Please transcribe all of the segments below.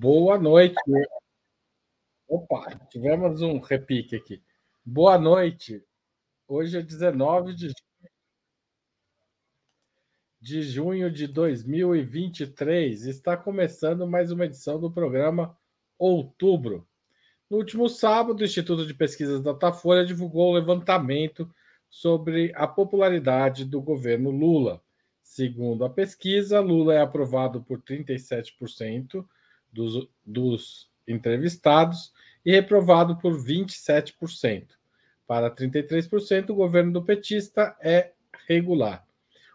Boa noite. Opa, tivemos um repique aqui. Boa noite. Hoje é 19 de de junho de 2023. Está começando mais uma edição do programa Outubro. No último sábado, o Instituto de Pesquisas Datafolha divulgou o levantamento sobre a popularidade do governo Lula. Segundo a pesquisa, Lula é aprovado por 37% dos, dos entrevistados e reprovado por 27%. Para 33%, o governo do petista é regular.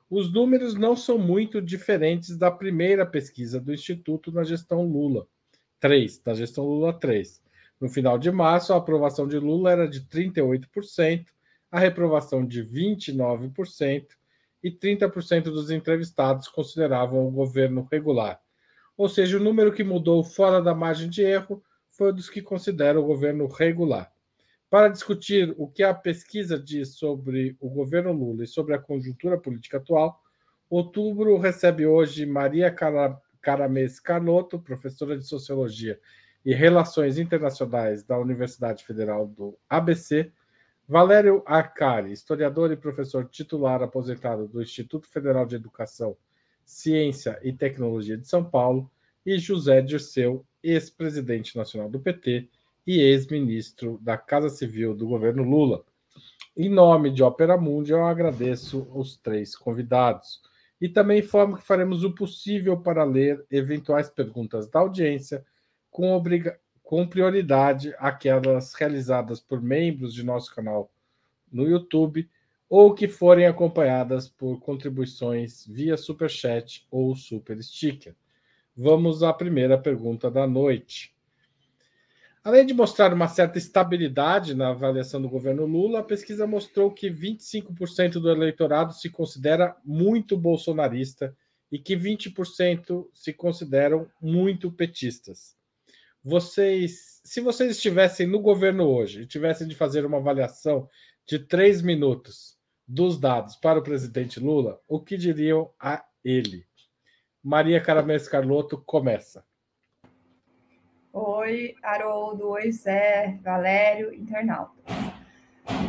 Os números não são muito diferentes da primeira pesquisa do Instituto na gestão Lula 3, na gestão Lula 3. No final de março, a aprovação de Lula era de 38%, a reprovação de 29% e 30% dos entrevistados consideravam o governo regular. Ou seja, o número que mudou fora da margem de erro foi dos que consideram o governo regular. Para discutir o que a pesquisa diz sobre o governo Lula e sobre a conjuntura política atual, Outubro recebe hoje Maria Caramês Carlotto, professora de Sociologia e Relações Internacionais da Universidade Federal do ABC, Valério Arcari, historiador e professor titular aposentado do Instituto Federal de Educação, Ciência e Tecnologia de São Paulo, e José Dirceu, ex-presidente nacional do PT e ex-ministro da Casa Civil do governo Lula. Em nome de Opera Mundi, eu agradeço os três convidados. E também informo que faremos o possível para ler eventuais perguntas da audiência, com, obriga... com prioridade aquelas realizadas por membros de nosso canal no YouTube ou que forem acompanhadas por contribuições via Superchat ou Super Sticker. Vamos à primeira pergunta da noite. Além de mostrar uma certa estabilidade na avaliação do governo Lula, a pesquisa mostrou que 25% do eleitorado se considera muito bolsonarista e que 20% se consideram muito petistas. Vocês, se vocês estivessem no governo hoje e tivessem de fazer uma avaliação de três minutos dos dados para o presidente Lula, o que diriam a ele? Maria Caramés Carlotto começa. Oi, Haroldo. Oi, Zé, Valério, internauta.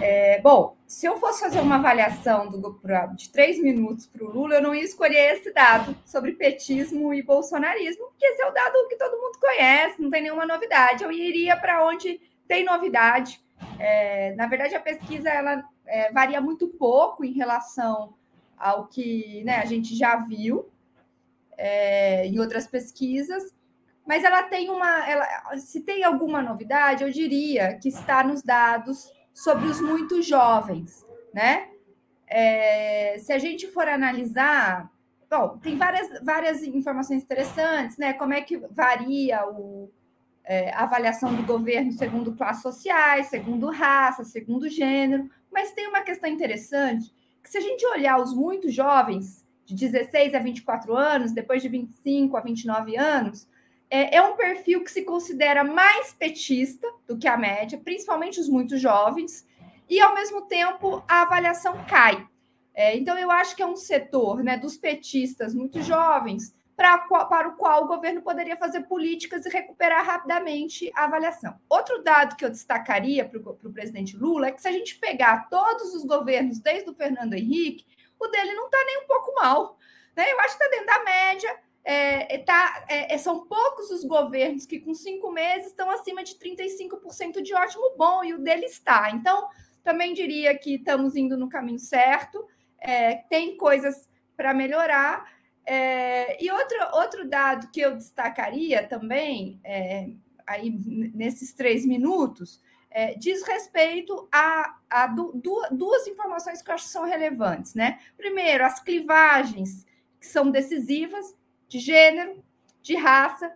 É, bom, se eu fosse fazer uma avaliação do, de três minutos para o Lula, eu não ia escolher esse dado sobre petismo e bolsonarismo, porque esse é o dado que todo mundo conhece, não tem nenhuma novidade. Eu iria para onde tem novidade. É, na verdade, a pesquisa ela é, varia muito pouco em relação ao que né, a gente já viu é, em outras pesquisas mas ela tem uma. Ela, se tem alguma novidade, eu diria que está nos dados sobre os muito jovens, né? É, se a gente for analisar, bom, tem várias, várias informações interessantes, né? Como é que varia o, é, avaliação do governo segundo classes sociais, segundo raça, segundo gênero, mas tem uma questão interessante que se a gente olhar os muito jovens, de 16 a 24 anos, depois de 25 a 29 anos, é, é um perfil que se considera mais petista do que a média, principalmente os muito jovens, e ao mesmo tempo a avaliação cai. É, então, eu acho que é um setor né, dos petistas muito jovens para, para o qual o governo poderia fazer políticas e recuperar rapidamente a avaliação. Outro dado que eu destacaria para o presidente Lula é que se a gente pegar todos os governos, desde o Fernando Henrique, o dele não está nem um pouco mal. Né? Eu acho que está dentro da média, é, é, tá, é, é, são poucos os governos que, com cinco meses, estão acima de 35% de ótimo bom, e o dele está. Então, também diria que estamos indo no caminho certo, é, tem coisas para melhorar. É, e outro, outro dado que eu destacaria também, aí nesses três minutos, diz respeito a, a du, duas informações que eu acho que são relevantes. Né? Primeiro, as clivagens que são decisivas de gênero, de raça,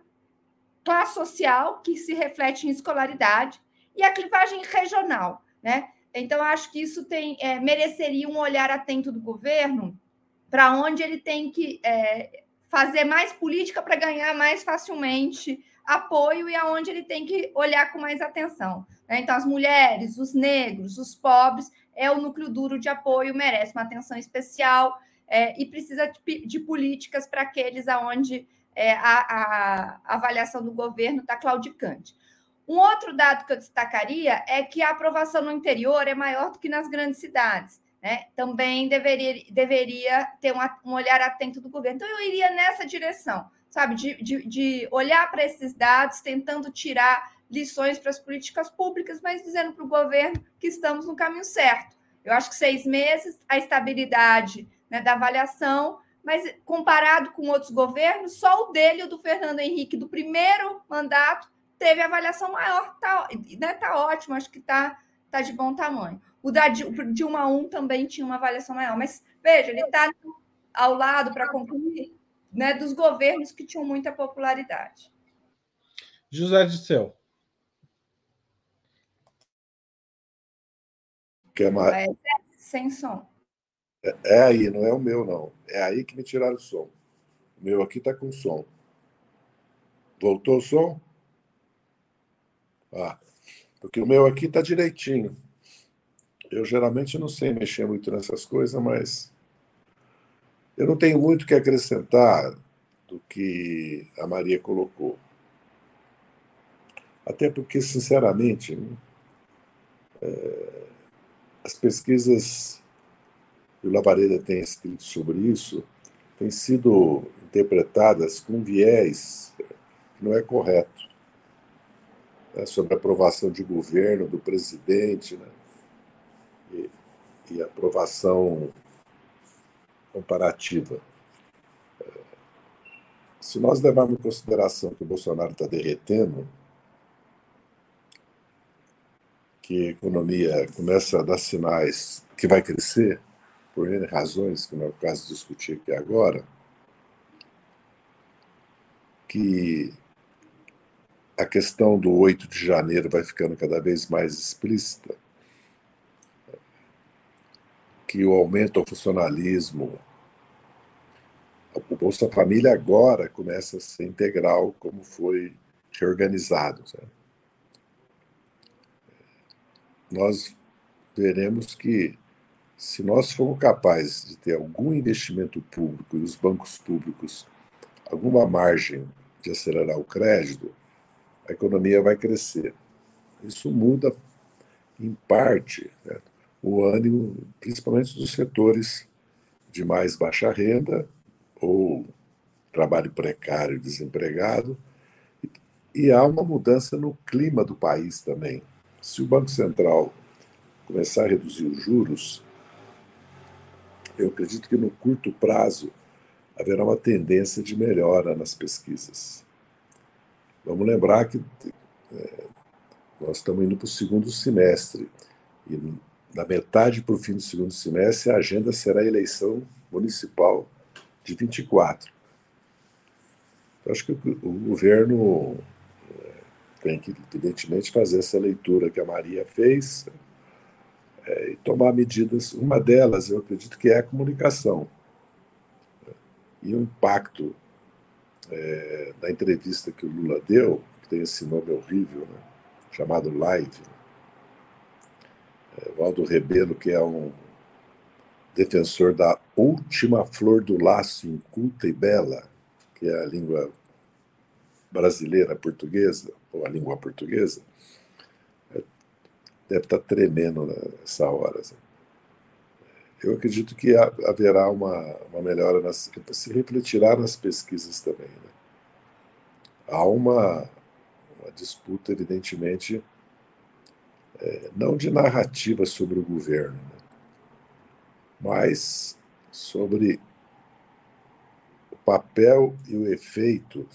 classe social, que se reflete em escolaridade, e a clivagem regional. Né? Então, acho que isso tem é, mereceria um olhar atento do governo para onde ele tem que é, fazer mais política para ganhar mais facilmente apoio e aonde ele tem que olhar com mais atenção. Né? Então, as mulheres, os negros, os pobres, é o núcleo duro de apoio, merece uma atenção especial é, e precisa de, de políticas para aqueles aonde é, a, a, a avaliação do governo está claudicante. Um outro dado que eu destacaria é que a aprovação no interior é maior do que nas grandes cidades. Né? Também deveria, deveria ter um, um olhar atento do governo. Então, eu iria nessa direção, sabe, de, de, de olhar para esses dados, tentando tirar lições para as políticas públicas, mas dizendo para o governo que estamos no caminho certo. Eu acho que seis meses, a estabilidade né, da avaliação, mas comparado com outros governos, só o dele, o do Fernando Henrique, do primeiro mandato, teve avaliação maior, tá, né, tá ótimo, acho que tá, tá de bom tamanho. O da Dilma 1 também tinha uma avaliação maior, mas veja, ele está ao lado para concluir né, dos governos que tinham muita popularidade. José de Seu. Que é, mais... é sem som. É, é, aí, não é o meu, não. É aí que me tiraram o som. O meu aqui está com som. Voltou o som? Ah, porque o meu aqui está direitinho. Eu geralmente não sei mexer muito nessas coisas, mas eu não tenho muito que acrescentar do que a Maria colocou. Até porque, sinceramente, é, as pesquisas que o Lavareda tem escrito sobre isso têm sido interpretadas com viés que não é correto né, sobre a aprovação de governo do presidente né, e, e aprovação comparativa. Se nós levarmos em consideração que o Bolsonaro está derretendo, que a economia começa a dar sinais que vai crescer, por N razões, que não é o caso de discutir aqui agora, que a questão do 8 de janeiro vai ficando cada vez mais explícita, que o aumento ao funcionalismo, o Bolsa Família agora começa a ser integral, como foi reorganizado. Sabe? Nós veremos que, se nós formos capazes de ter algum investimento público e os bancos públicos alguma margem de acelerar o crédito, a economia vai crescer. Isso muda, em parte, né, o ânimo, principalmente dos setores de mais baixa renda ou trabalho precário desempregado. E há uma mudança no clima do país também. Se o Banco Central começar a reduzir os juros, eu acredito que no curto prazo haverá uma tendência de melhora nas pesquisas. Vamos lembrar que é, nós estamos indo para o segundo semestre e da metade para o fim do segundo semestre a agenda será a eleição municipal de 24. Eu acho que o, governo é, tem que, evidentemente, fazer essa leitura que a Maria fez é, e tomar medidas. Uma delas, eu acredito que é a comunicação e o impacto é, da entrevista que o Lula deu, que tem esse nome horrível, né, chamado Live. É, Valdo Rebelo, que é um defensor da última flor do laço inculta e bela, que é a língua brasileira portuguesa, ou a língua portuguesa, é, deve estar tremendo nessa hora. Assim. Eu acredito que haverá uma, uma melhora, nas, se refletirá nas pesquisas também. Né? Há uma, uma disputa, evidentemente, não de narrativa sobre o governo, né? mas sobre o papel e o efeito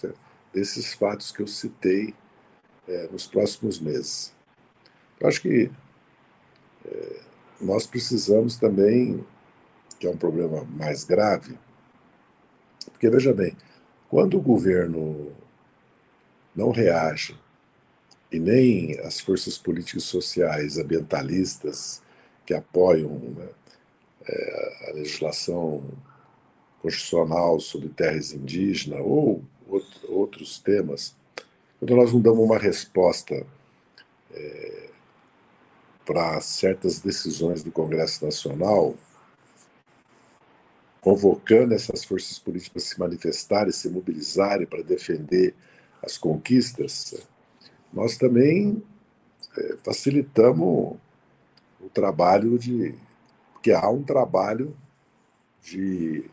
desses fatos que eu citei é, nos próximos meses. Eu acho que é, nós precisamos também, que é um problema mais grave, porque veja bem, quando o governo não reage e nem as forças políticas sociais ambientalistas que apoiam né, é, a legislação constitucional sobre terras indígenas ou outros temas, quando nós não damos uma resposta é, para certas decisões do Congresso Nacional, convocando essas forças políticas para se manifestarem, se mobilizarem para defender as conquistas, nós também é, facilitamos o trabalho de. Porque há um trabalho de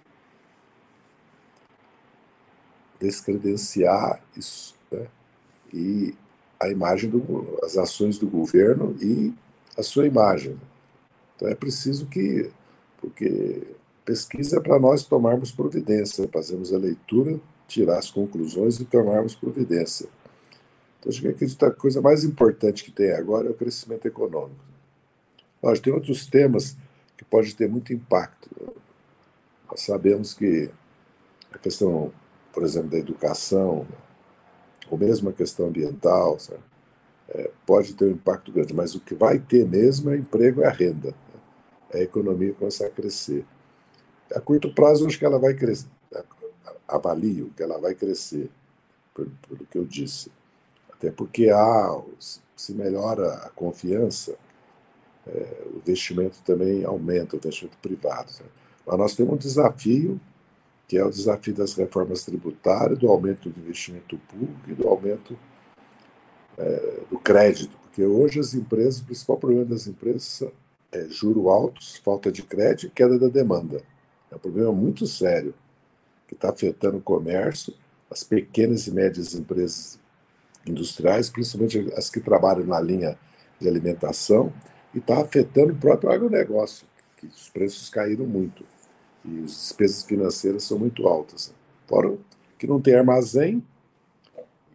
descredenciar isso, né? e a imagem do, as ações do governo e a sua imagem. Então é preciso que, porque pesquisa é para nós tomarmos providência, fazermos a leitura, tirar as conclusões e tomarmos providência. Então, acho que a coisa mais importante que tem agora é o crescimento econômico. Lógico, tem outros temas que podem ter muito impacto. Nós sabemos que a questão, por exemplo, da educação, ou mesmo a questão ambiental, é, pode ter um impacto grande, mas o que vai ter mesmo é emprego e a renda. Né? É a economia começar a crescer. A curto prazo, acho que ela vai crescer. Avalio que ela vai crescer, pelo que eu disse. Até porque há, se melhora a confiança, é, o investimento também aumenta, o investimento privado. Né? Mas nós temos um desafio, que é o desafio das reformas tributárias, do aumento do investimento público e do aumento é, do crédito, porque hoje as empresas, o principal problema das empresas é juros altos, falta de crédito e queda da demanda. É um problema muito sério que está afetando o comércio, as pequenas e médias empresas industriais, principalmente as que trabalham na linha de alimentação, e está afetando o próprio agronegócio, que os preços caíram muito e as despesas financeiras são muito altas. Fora que não tem armazém,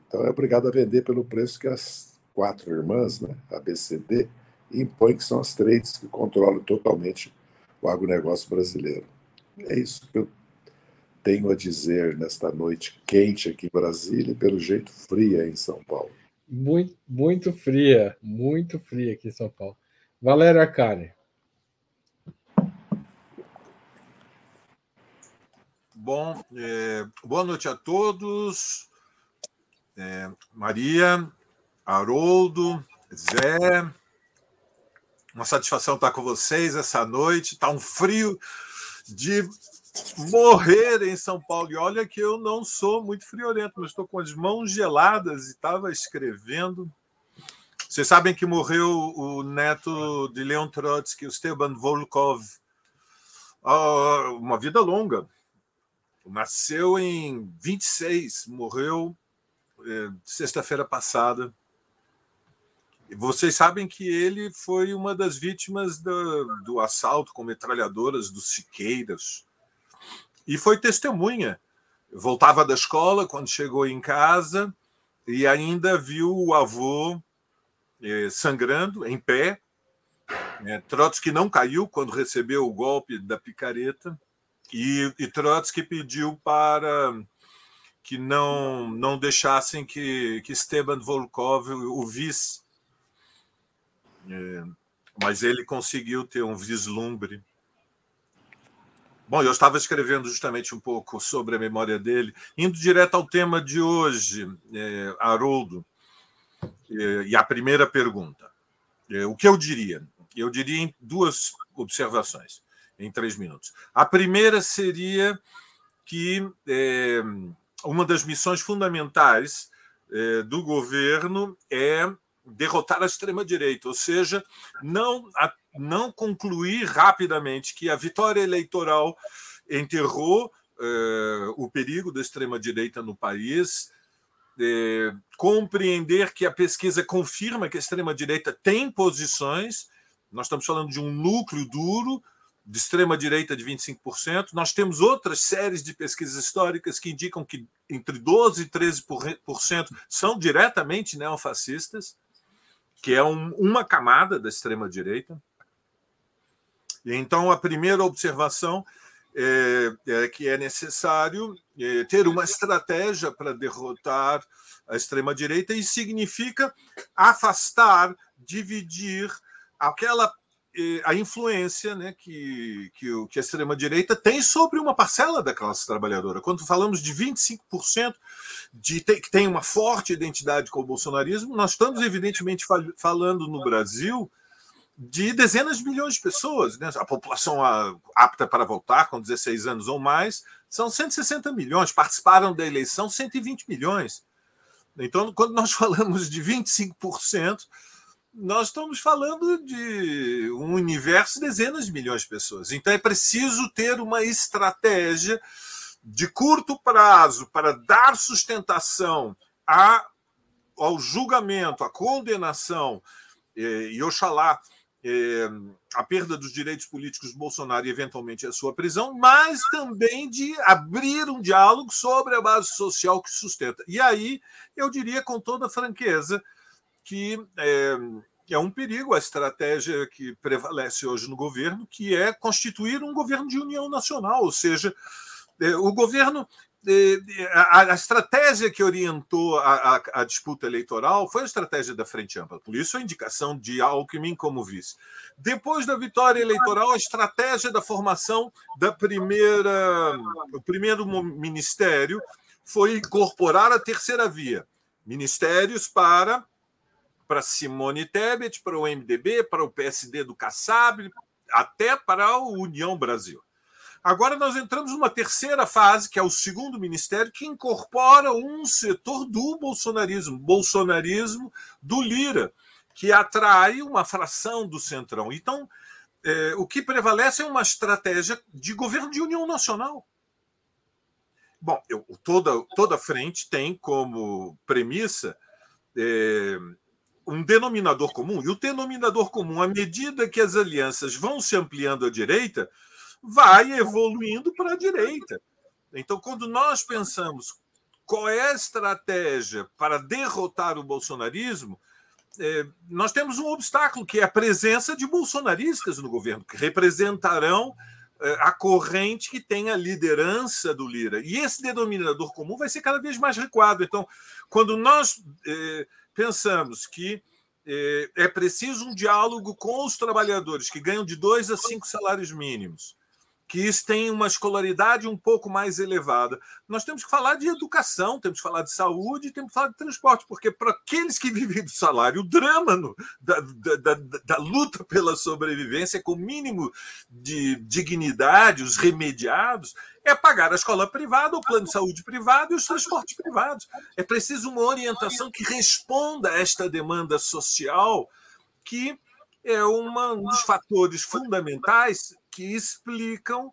então é obrigado a vender pelo preço que as quatro irmãs, né, a BCD, impõem, que são as trades que controlam totalmente o agronegócio brasileiro. É isso que eu tenho a dizer nesta noite quente aqui em Brasília e, pelo jeito, fria em São Paulo. Muito, muito fria, muito fria aqui em São Paulo. Valério Arcari. Bom, é, boa noite a todos. É, Maria, Haroldo, Zé. Uma satisfação estar com vocês essa noite. Está um frio de morrer em São Paulo. E olha que eu não sou muito friorento, mas estou com as mãos geladas e estava escrevendo vocês sabem que morreu o neto de Leon Trotsky, o Volkov, uma vida longa. Nasceu em 26, morreu é, sexta-feira passada. Vocês sabem que ele foi uma das vítimas do, do assalto com metralhadoras dos Siqueiras e foi testemunha. Voltava da escola quando chegou em casa e ainda viu o avô eh, sangrando, em pé. É, Trotsky não caiu quando recebeu o golpe da picareta e, e Trotsky pediu para que não não deixassem que, que Esteban Volkov o visse. É, mas ele conseguiu ter um vislumbre. Bom, eu estava escrevendo justamente um pouco sobre a memória dele, indo direto ao tema de hoje, é, Haroldo. E a primeira pergunta: o que eu diria? Eu diria em duas observações, em três minutos. A primeira seria que é, uma das missões fundamentais é, do governo é derrotar a extrema-direita, ou seja, não, não concluir rapidamente que a vitória eleitoral enterrou é, o perigo da extrema-direita no país, é, compreender que a pesquisa confirma que a extrema-direita tem posições, nós estamos falando de um núcleo duro de extrema-direita de 25%. Nós temos outras séries de pesquisas históricas que indicam que entre 12% e 13% são diretamente neofascistas, que é um, uma camada da extrema-direita. Então, a primeira observação é, é que é necessário é, ter uma estratégia para derrotar a extrema-direita e significa afastar, dividir aquela é, a influência né, que, que, que a extrema-direita tem sobre uma parcela da classe trabalhadora. Quando falamos de 25% de que tem uma forte identidade com o bolsonarismo, nós estamos, evidentemente, fal falando no Brasil de dezenas de milhões de pessoas. Né? A população apta para votar, com 16 anos ou mais, são 160 milhões. Participaram da eleição 120 milhões. Então, quando nós falamos de 25%, nós estamos falando de um universo de dezenas de milhões de pessoas. Então, é preciso ter uma estratégia de curto prazo para dar sustentação a, ao julgamento, à condenação, eh, e oxalá eh, a perda dos direitos políticos do Bolsonaro e, eventualmente, a sua prisão, mas também de abrir um diálogo sobre a base social que sustenta. E aí, eu diria com toda franqueza que é, é um perigo a estratégia que prevalece hoje no governo, que é constituir um governo de união nacional, ou seja, é, o governo. A, estratégia que orientou a, a, a, disputa eleitoral foi a estratégia da Frente Ampla, por isso a indicação de Alckmin como vice. Depois da vitória eleitoral, a estratégia da formação da primeira, o primeiro ministério foi incorporar a terceira via, ministérios para para Simone Tebet, para o MDB, para o PSD do Kassab, até para a União Brasil. Agora nós entramos numa terceira fase, que é o segundo ministério, que incorpora um setor do bolsonarismo, bolsonarismo do Lira, que atrai uma fração do centrão. Então, é, o que prevalece é uma estratégia de governo de união nacional. Bom, eu, toda, toda frente tem como premissa é, um denominador comum, e o denominador comum, à medida que as alianças vão se ampliando à direita, vai evoluindo para a direita. Então, quando nós pensamos qual é a estratégia para derrotar o bolsonarismo, é, nós temos um obstáculo, que é a presença de bolsonaristas no governo, que representarão é, a corrente que tem a liderança do Lira. E esse denominador comum vai ser cada vez mais recuado. Então, quando nós é, pensamos que é preciso um diálogo com os trabalhadores que ganham de dois a cinco salários mínimos, que têm uma escolaridade um pouco mais elevada. Nós temos que falar de educação, temos que falar de saúde, temos que falar de transporte, porque para aqueles que vivem do salário, o drama no, da, da, da, da, luta pela sobrevivência com o mínimo de dignidade, os remediados, é pagar a escola privada, o plano de saúde privado e os transportes privados. É preciso uma orientação que responda a esta demanda social que é uma, um dos fatores fundamentais que explicam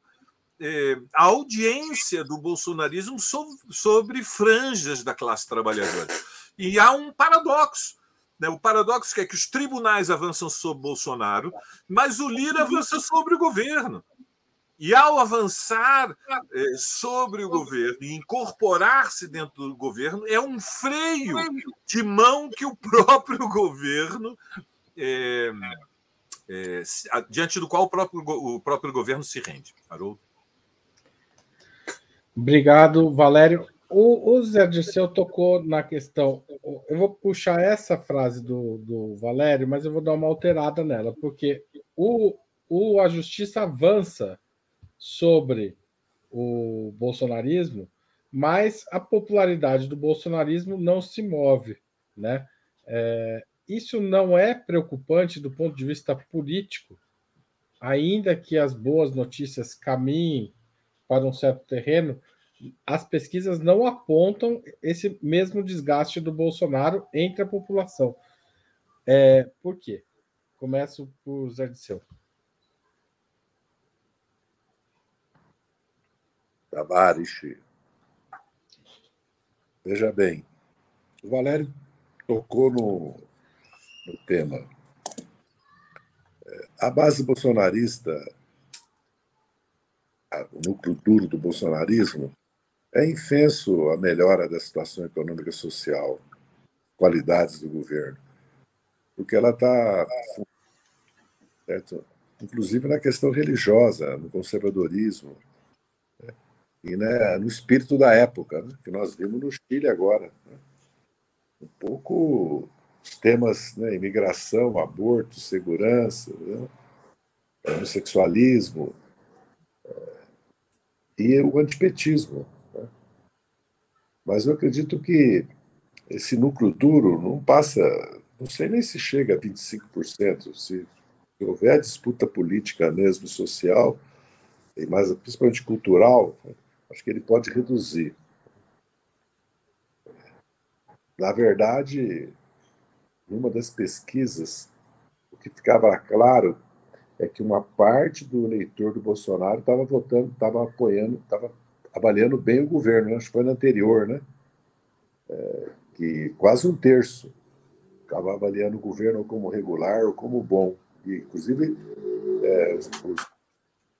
é, a audiência do bolsonarismo sobre, sobre, franjas da classe trabalhadora. E há um paradoxo. Né? O paradoxo é que os tribunais avançam sobre Bolsonaro, mas o Lira avança sobre o governo. E ao avançar é, sobre o governo e incorporar-se dentro do governo, é um freio de mão que o próprio governo é, é, diante do qual o próprio, o próprio governo se rende. Haroldo? Obrigado, Valério. O, o Zé Dirceu tocou na questão. Eu vou puxar essa frase do, do Valério, mas eu vou dar uma alterada nela, porque o, o, a justiça avança sobre o bolsonarismo, mas a popularidade do bolsonarismo não se move, né? É, isso não é preocupante do ponto de vista político, ainda que as boas notícias caminhem para um certo terreno, as pesquisas não apontam esse mesmo desgaste do Bolsonaro entre a população. É, por quê? Começo por Zé Disseu. Tavares. Veja bem, o Valério tocou no, no tema. A base bolsonarista, o núcleo duro do bolsonarismo, é infenso a melhora da situação econômica e social, qualidades do governo, porque ela está, inclusive na questão religiosa, no conservadorismo, né? e né, no espírito da época, né? que nós vimos no Chile agora. Né? Um pouco os temas, né, imigração, aborto, segurança, né, homossexualismo é, e o antipetismo. Né. Mas eu acredito que esse núcleo duro não passa, não sei nem se chega a 25%, se houver disputa política mesmo, social, e mais, principalmente cultural, acho que ele pode reduzir. Na verdade, numa das pesquisas, o que ficava claro é que uma parte do eleitor do Bolsonaro estava votando, estava apoiando, estava avaliando bem o governo. Né? Acho que foi no anterior, né? É, que quase um terço estava avaliando o governo como regular ou como bom. E, inclusive, é, os, os,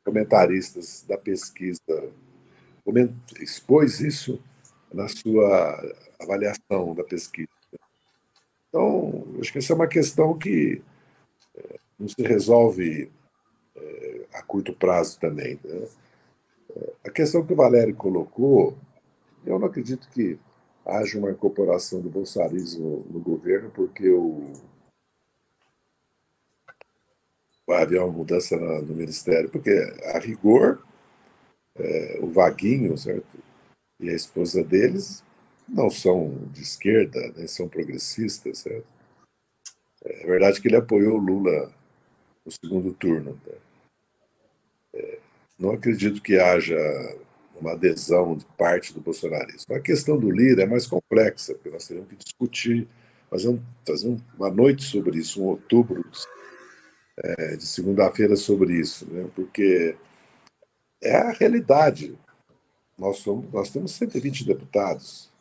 comentaristas da pesquisa expôs isso na sua avaliação da pesquisa. Então, acho que essa é uma questão que é, não se resolve é, a curto prazo também. Né? É, a questão que o Valério colocou, eu não acredito que haja uma incorporação do bolsonarismo no governo, porque o, vai haver uma mudança no ministério, porque a rigor, é, o Vaguinho, certo? E a esposa deles não são de esquerda, nem são progressistas, certo? É verdade que ele apoiou o Lula no segundo turno. Né? É, não acredito que haja uma adesão de parte do bolsonarismo. A questão do Lira é mais complexa, porque nós teremos que discutir, fazer, um, fazer uma noite sobre isso, um outubro é, de segunda-feira sobre isso, né? porque é a realidade. Nós, somos, nós temos 120 deputados.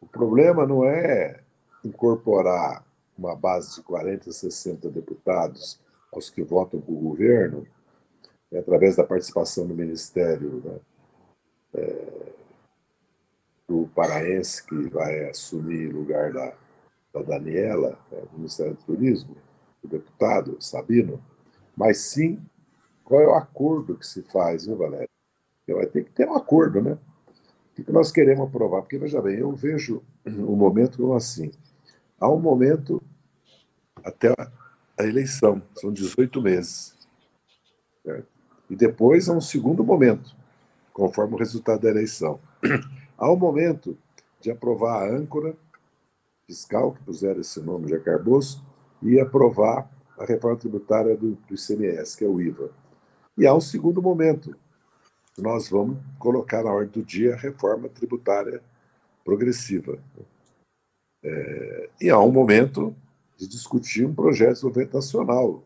O problema não é incorporar uma base de 40, 60 deputados aos que votam com o governo, né, através da participação do Ministério né, é, do paraense, que vai assumir lugar da, da Daniela, né, do Ministério do Turismo, o deputado Sabino, mas sim qual é o acordo que se faz, viu, Valério? Vai ter que ter um acordo, né? O que nós queremos aprovar? Porque, veja bem, eu vejo o momento como assim. Há um momento até a eleição, são 18 meses. Certo? E depois há um segundo momento, conforme o resultado da eleição. Há um momento de aprovar a âncora fiscal, que puseram esse nome de Carboço, e aprovar a reforma tributária do, do ICMS, que é o IVA. E há um segundo momento. Nós vamos colocar na ordem do dia a reforma tributária progressiva. É, e há um momento de discutir um projeto de desenvolvimento nacional,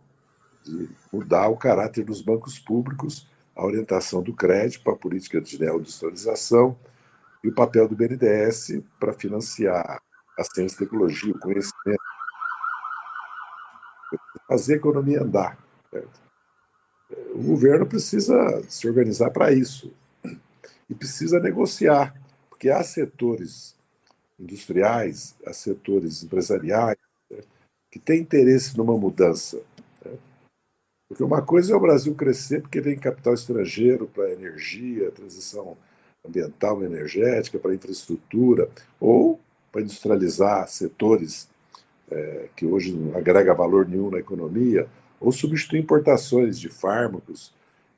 de mudar o caráter dos bancos públicos, a orientação do crédito para a política de neoindustrialização e o papel do BNDES para financiar a ciência e tecnologia, o conhecimento, fazer a economia andar. Certo? O governo precisa se organizar para isso e precisa negociar, porque há setores industriais, há setores empresariais certo? que têm interesse numa mudança. Certo? Porque uma coisa é o Brasil crescer porque vem capital estrangeiro para energia, transição ambiental energética, para infraestrutura, ou para industrializar setores é, que hoje não agrega valor nenhum na economia, ou substituir importações de fármacos,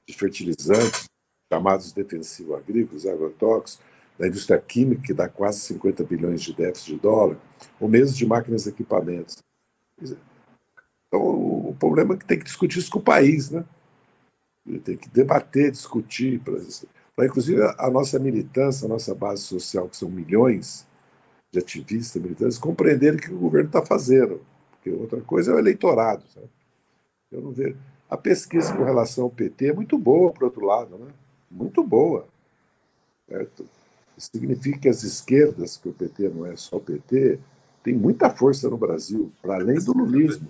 de fertilizantes, chamados defensivos agrícolas, agrotóxicos, da indústria química, que dá quase 50 bilhões de déficit de dólar, ou mesmo de máquinas e equipamentos. Então, o problema é que tem que discutir isso com o país, né? Tem que debater, discutir, para inclusive a nossa militância, a nossa base social, que são milhões, de ativistas, militantes, compreenderem o que o governo está fazendo. Porque outra coisa é o eleitorado. Sabe? Eu não vejo. A pesquisa com relação ao PT é muito boa, por outro lado, né? muito boa. Certo? Significa que as esquerdas, que o PT não é só o PT, tem muita força no Brasil, para além do lulismo.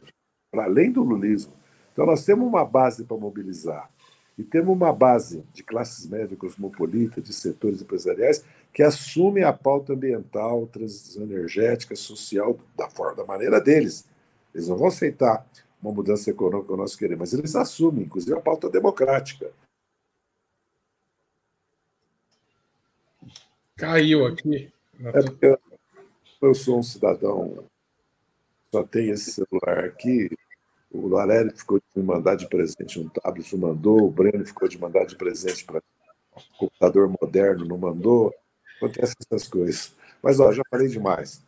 Para além do lulismo. Então, nós temos uma base para mobilizar. E temos uma base de classes médias cosmopolitas, de setores empresariais, que assumem a pauta ambiental, transição energética, social, da forma, da maneira deles. Eles não vão aceitar uma mudança econômica que nós queremos, mas eles assumem, inclusive, a pauta democrática. Caiu aqui. É porque eu sou um cidadão, só tenho esse celular aqui, o Valério ficou de me mandar de presente um tablet, não mandou. O Breno ficou de mandar de presente para um computador moderno, não mandou. Acontecem essas coisas. Mas, ó, já falei demais.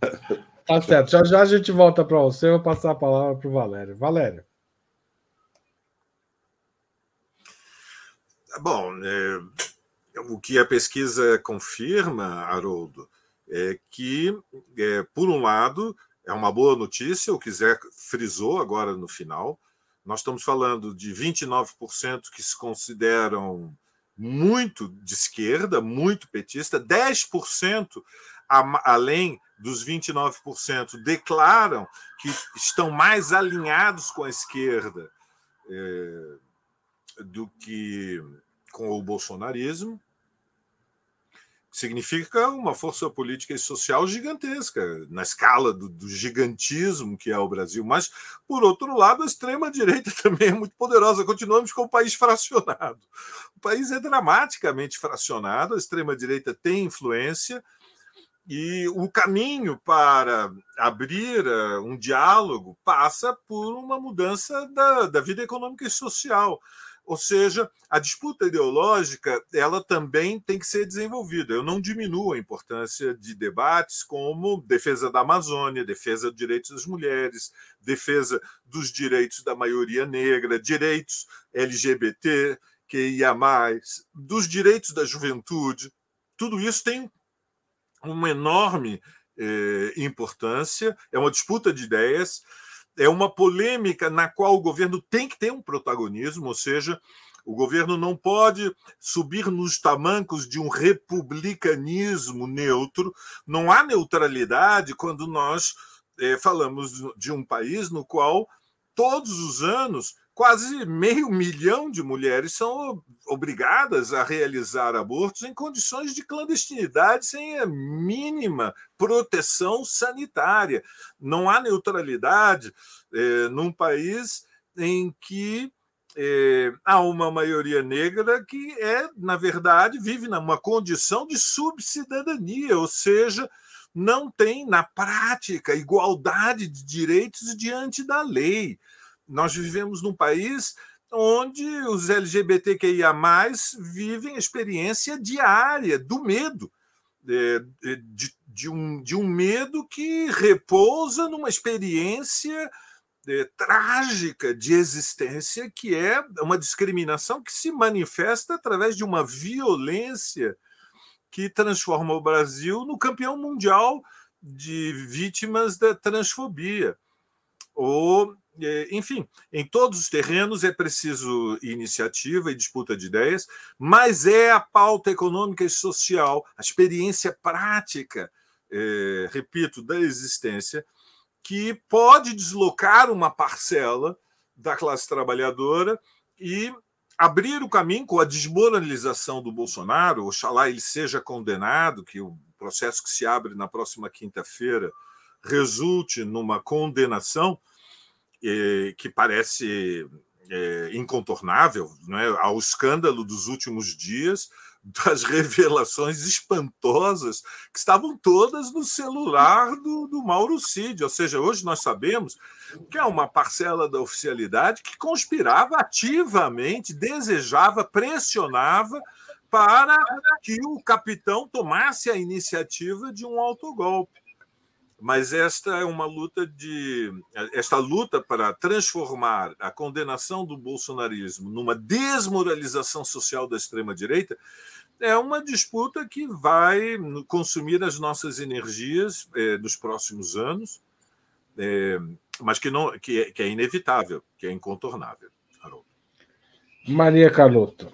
Tá certo. Já já a gente volta para você. Eu vou passar a palavra para o Valério. Valério. Tá bom, é, então, o que a pesquisa confirma, Haroldo, é que, é, por um lado, é uma boa notícia, o que Zé frisou agora no final. Nós estamos falando de 29% que se consideram muito de esquerda, muito petista, 10% a, além dos 29% declaram que estão mais alinhados com a esquerda é, do que com o bolsonarismo significa uma força política e social gigantesca, na escala do, do, gigantismo que é o Brasil. Mas, por outro lado, a extrema-direita também é muito poderosa. Continuamos com o país fracionado. O país é dramaticamente fracionado, a extrema-direita tem influência. E o caminho para abrir eh, um diálogo passa por uma mudança da, da vida econômica e social. Ou seja, a disputa ideológica ela também tem que ser desenvolvida. Eu não diminuo a importância de debates como defesa da Amazônia, defesa dos direitos das mulheres, defesa dos direitos da maioria negra, direitos LGBT, que ia mais, dos direitos da juventude. Tudo isso tem uma enorme eh, importância, é uma disputa de ideias é uma polêmica na qual o governo tem que ter um protagonismo, ou seja, o governo não pode subir nos tamancos de um republicanismo neutro. Não há neutralidade quando nós é, falamos de um país no qual todos os anos quase meio milhão de mulheres são obrigadas a realizar abortos em condições de clandestinidade sem a mínima proteção sanitária. Não há neutralidade é, num país em que é, há uma maioria negra que é, na verdade, vive numa condição de subcidadania, ou seja, não tem na prática igualdade de direitos diante da lei nós vivemos num país onde os LGBTQIA vivem a experiência diária do medo, é, de, de, um, de um medo que repousa numa experiência é, trágica de existência, que é uma discriminação que se manifesta através de uma violência que transforma o Brasil no campeão mundial de vítimas da transfobia. Ou é, enfim, em todos os terrenos é preciso iniciativa e disputa de ideias, mas é a pauta econômica e social, a experiência prática, é, repito, da existência, que pode deslocar uma parcela da classe trabalhadora e abrir o caminho com a desmoralização do Bolsonaro, oxalá ele seja condenado, que o processo que se abre na próxima quinta-feira resulte numa condenação que parece é, incontornável né, ao escândalo dos últimos dias, das revelações espantosas que estavam todas no celular do, do Mauro Cid. Ou seja, hoje nós sabemos que é uma parcela da oficialidade que conspirava ativamente, desejava, pressionava para que o capitão tomasse a iniciativa de um autogolpe mas esta é uma luta de esta luta para transformar a condenação do bolsonarismo numa desmoralização social da extrema direita é uma disputa que vai consumir as nossas energias é, nos próximos anos, é, mas que não que é, que é inevitável, que é incontornável. Haroldo. Maria Carlotto.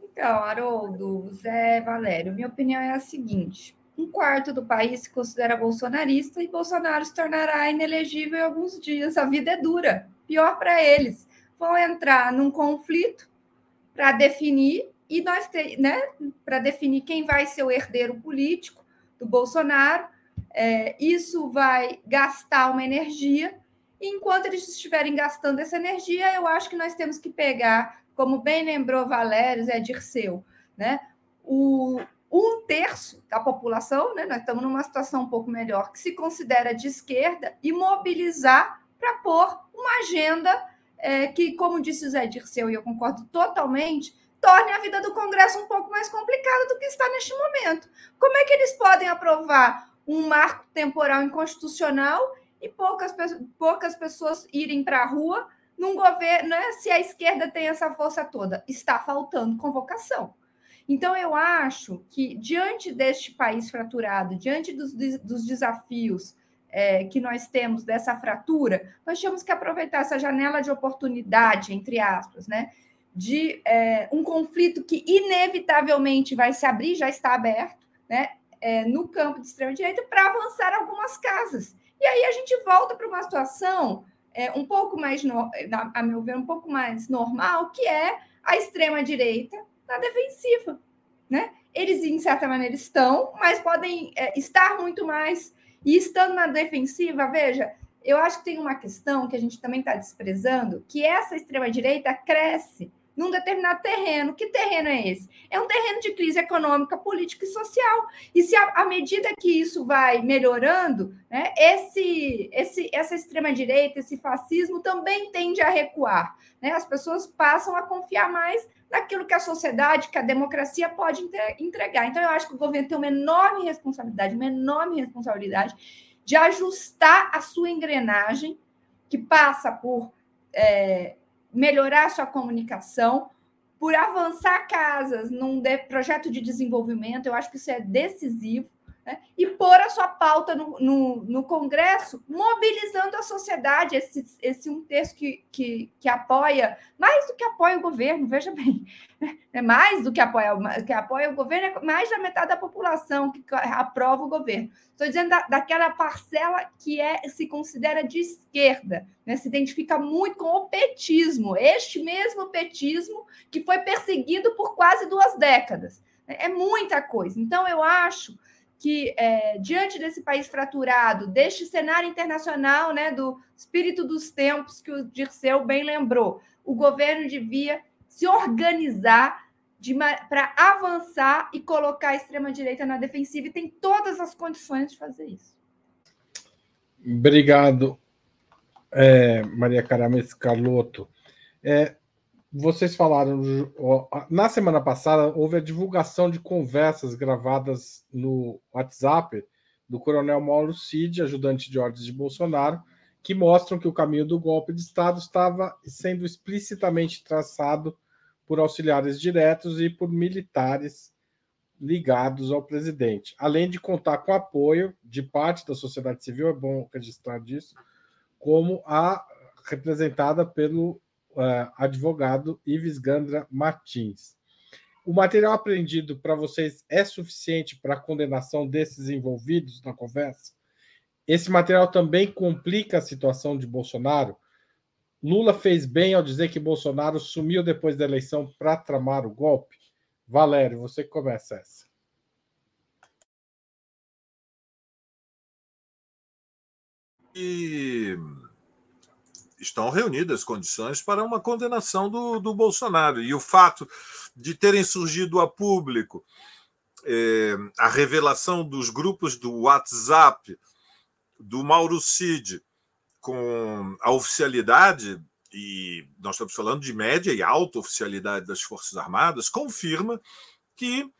Então, Haroldo, Zé Valério, minha opinião é a seguinte: um quarto do país se considera bolsonarista e Bolsonaro se tornará inelegível em alguns dias. A vida é dura, pior para eles. Vão entrar num conflito para definir e nós né, para definir quem vai ser o herdeiro político do Bolsonaro. É, isso vai gastar uma energia. Enquanto eles estiverem gastando essa energia, eu acho que nós temos que pegar, como bem lembrou Valério, Zé Dirceu, né? O, um terço da população, né, nós estamos numa situação um pouco melhor, que se considera de esquerda, e mobilizar para pôr uma agenda é, que, como disse o Zé Dirceu, e eu concordo totalmente, torne a vida do Congresso um pouco mais complicada do que está neste momento. Como é que eles podem aprovar um marco temporal inconstitucional e poucas, poucas pessoas irem para a rua num governo, né, se a esquerda tem essa força toda, está faltando convocação. Então, eu acho que, diante deste país fraturado, diante dos, dos desafios é, que nós temos dessa fratura, nós temos que aproveitar essa janela de oportunidade, entre aspas, né? De é, um conflito que inevitavelmente vai se abrir, já está aberto, né? É, no campo de extrema-direita, para avançar algumas casas. E aí a gente volta para uma situação é, um pouco mais, a meu ver, um pouco mais normal, que é a extrema-direita na defensiva. Né? Eles, em certa maneira, estão, mas podem é, estar muito mais. E estando na defensiva, veja, eu acho que tem uma questão que a gente também está desprezando, que essa extrema-direita cresce num determinado terreno. Que terreno é esse? É um terreno de crise econômica, política e social. E se à medida que isso vai melhorando, né, esse, esse, essa extrema-direita, esse fascismo também tende a recuar. Né? As pessoas passam a confiar mais naquilo que a sociedade, que a democracia pode entregar. Então, eu acho que o governo tem uma enorme responsabilidade, uma enorme responsabilidade de ajustar a sua engrenagem, que passa por é, melhorar sua comunicação, por avançar casas num de, projeto de desenvolvimento, eu acho que isso é decisivo, né? e pôr a sua pauta no, no, no, Congresso, mobilizando a sociedade, esse, esse um terço que, que, que apoia, mais do que apoia o governo, veja bem, né? é mais do que apoia, que apoia o governo, é mais da metade da população que aprova o governo. Estou dizendo da, daquela parcela que é se considera de esquerda, né? se identifica muito com o petismo, este mesmo petismo que foi perseguido por quase duas décadas. É muita coisa. Então, eu acho que, é, diante desse país fraturado, deste cenário internacional, né, do espírito dos tempos que o Dirceu bem lembrou, o governo devia se organizar para avançar e colocar a extrema-direita na defensiva e tem todas as condições de fazer isso. Obrigado, é, Maria Carames Carlotto. É, vocês falaram. Na semana passada, houve a divulgação de conversas gravadas no WhatsApp do coronel Mauro Cid, ajudante de ordens de Bolsonaro, que mostram que o caminho do golpe de Estado estava sendo explicitamente traçado por auxiliares diretos e por militares ligados ao presidente, além de contar com apoio de parte da sociedade civil, é bom registrar disso, como a representada pelo uh, advogado Ives Gandra Martins. O material apreendido para vocês é suficiente para a condenação desses envolvidos na conversa? Esse material também complica a situação de Bolsonaro? Lula fez bem ao dizer que Bolsonaro sumiu depois da eleição para tramar o golpe? Valério, você começa essa. E estão reunidas condições para uma condenação do, do Bolsonaro. E o fato de terem surgido a público é, a revelação dos grupos do WhatsApp do Mauro Cid com a oficialidade, e nós estamos falando de média e alta oficialidade das Forças Armadas, confirma que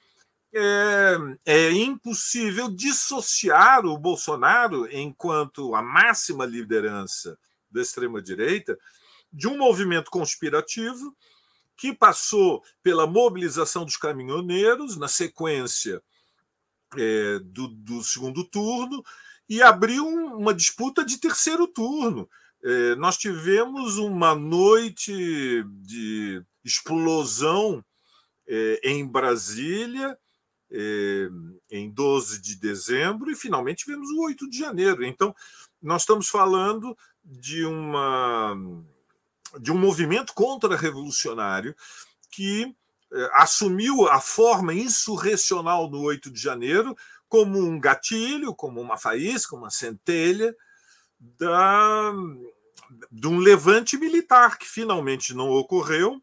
é, é, impossível dissociar o Bolsonaro enquanto a máxima liderança da extrema-direita, de um movimento conspirativo que passou pela mobilização dos caminhoneiros na sequência é, do, do, segundo turno e abriu uma disputa de terceiro turno. É, nós tivemos uma noite de explosão é, em Brasília. É, em 12 de dezembro e finalmente tivemos o 8 de janeiro. Então, nós estamos falando de uma de um movimento contra-revolucionário que eh, assumiu a forma insurrecional no 8 de janeiro como um gatilho, como uma faísca, uma centelha da, de um levante militar que finalmente não ocorreu,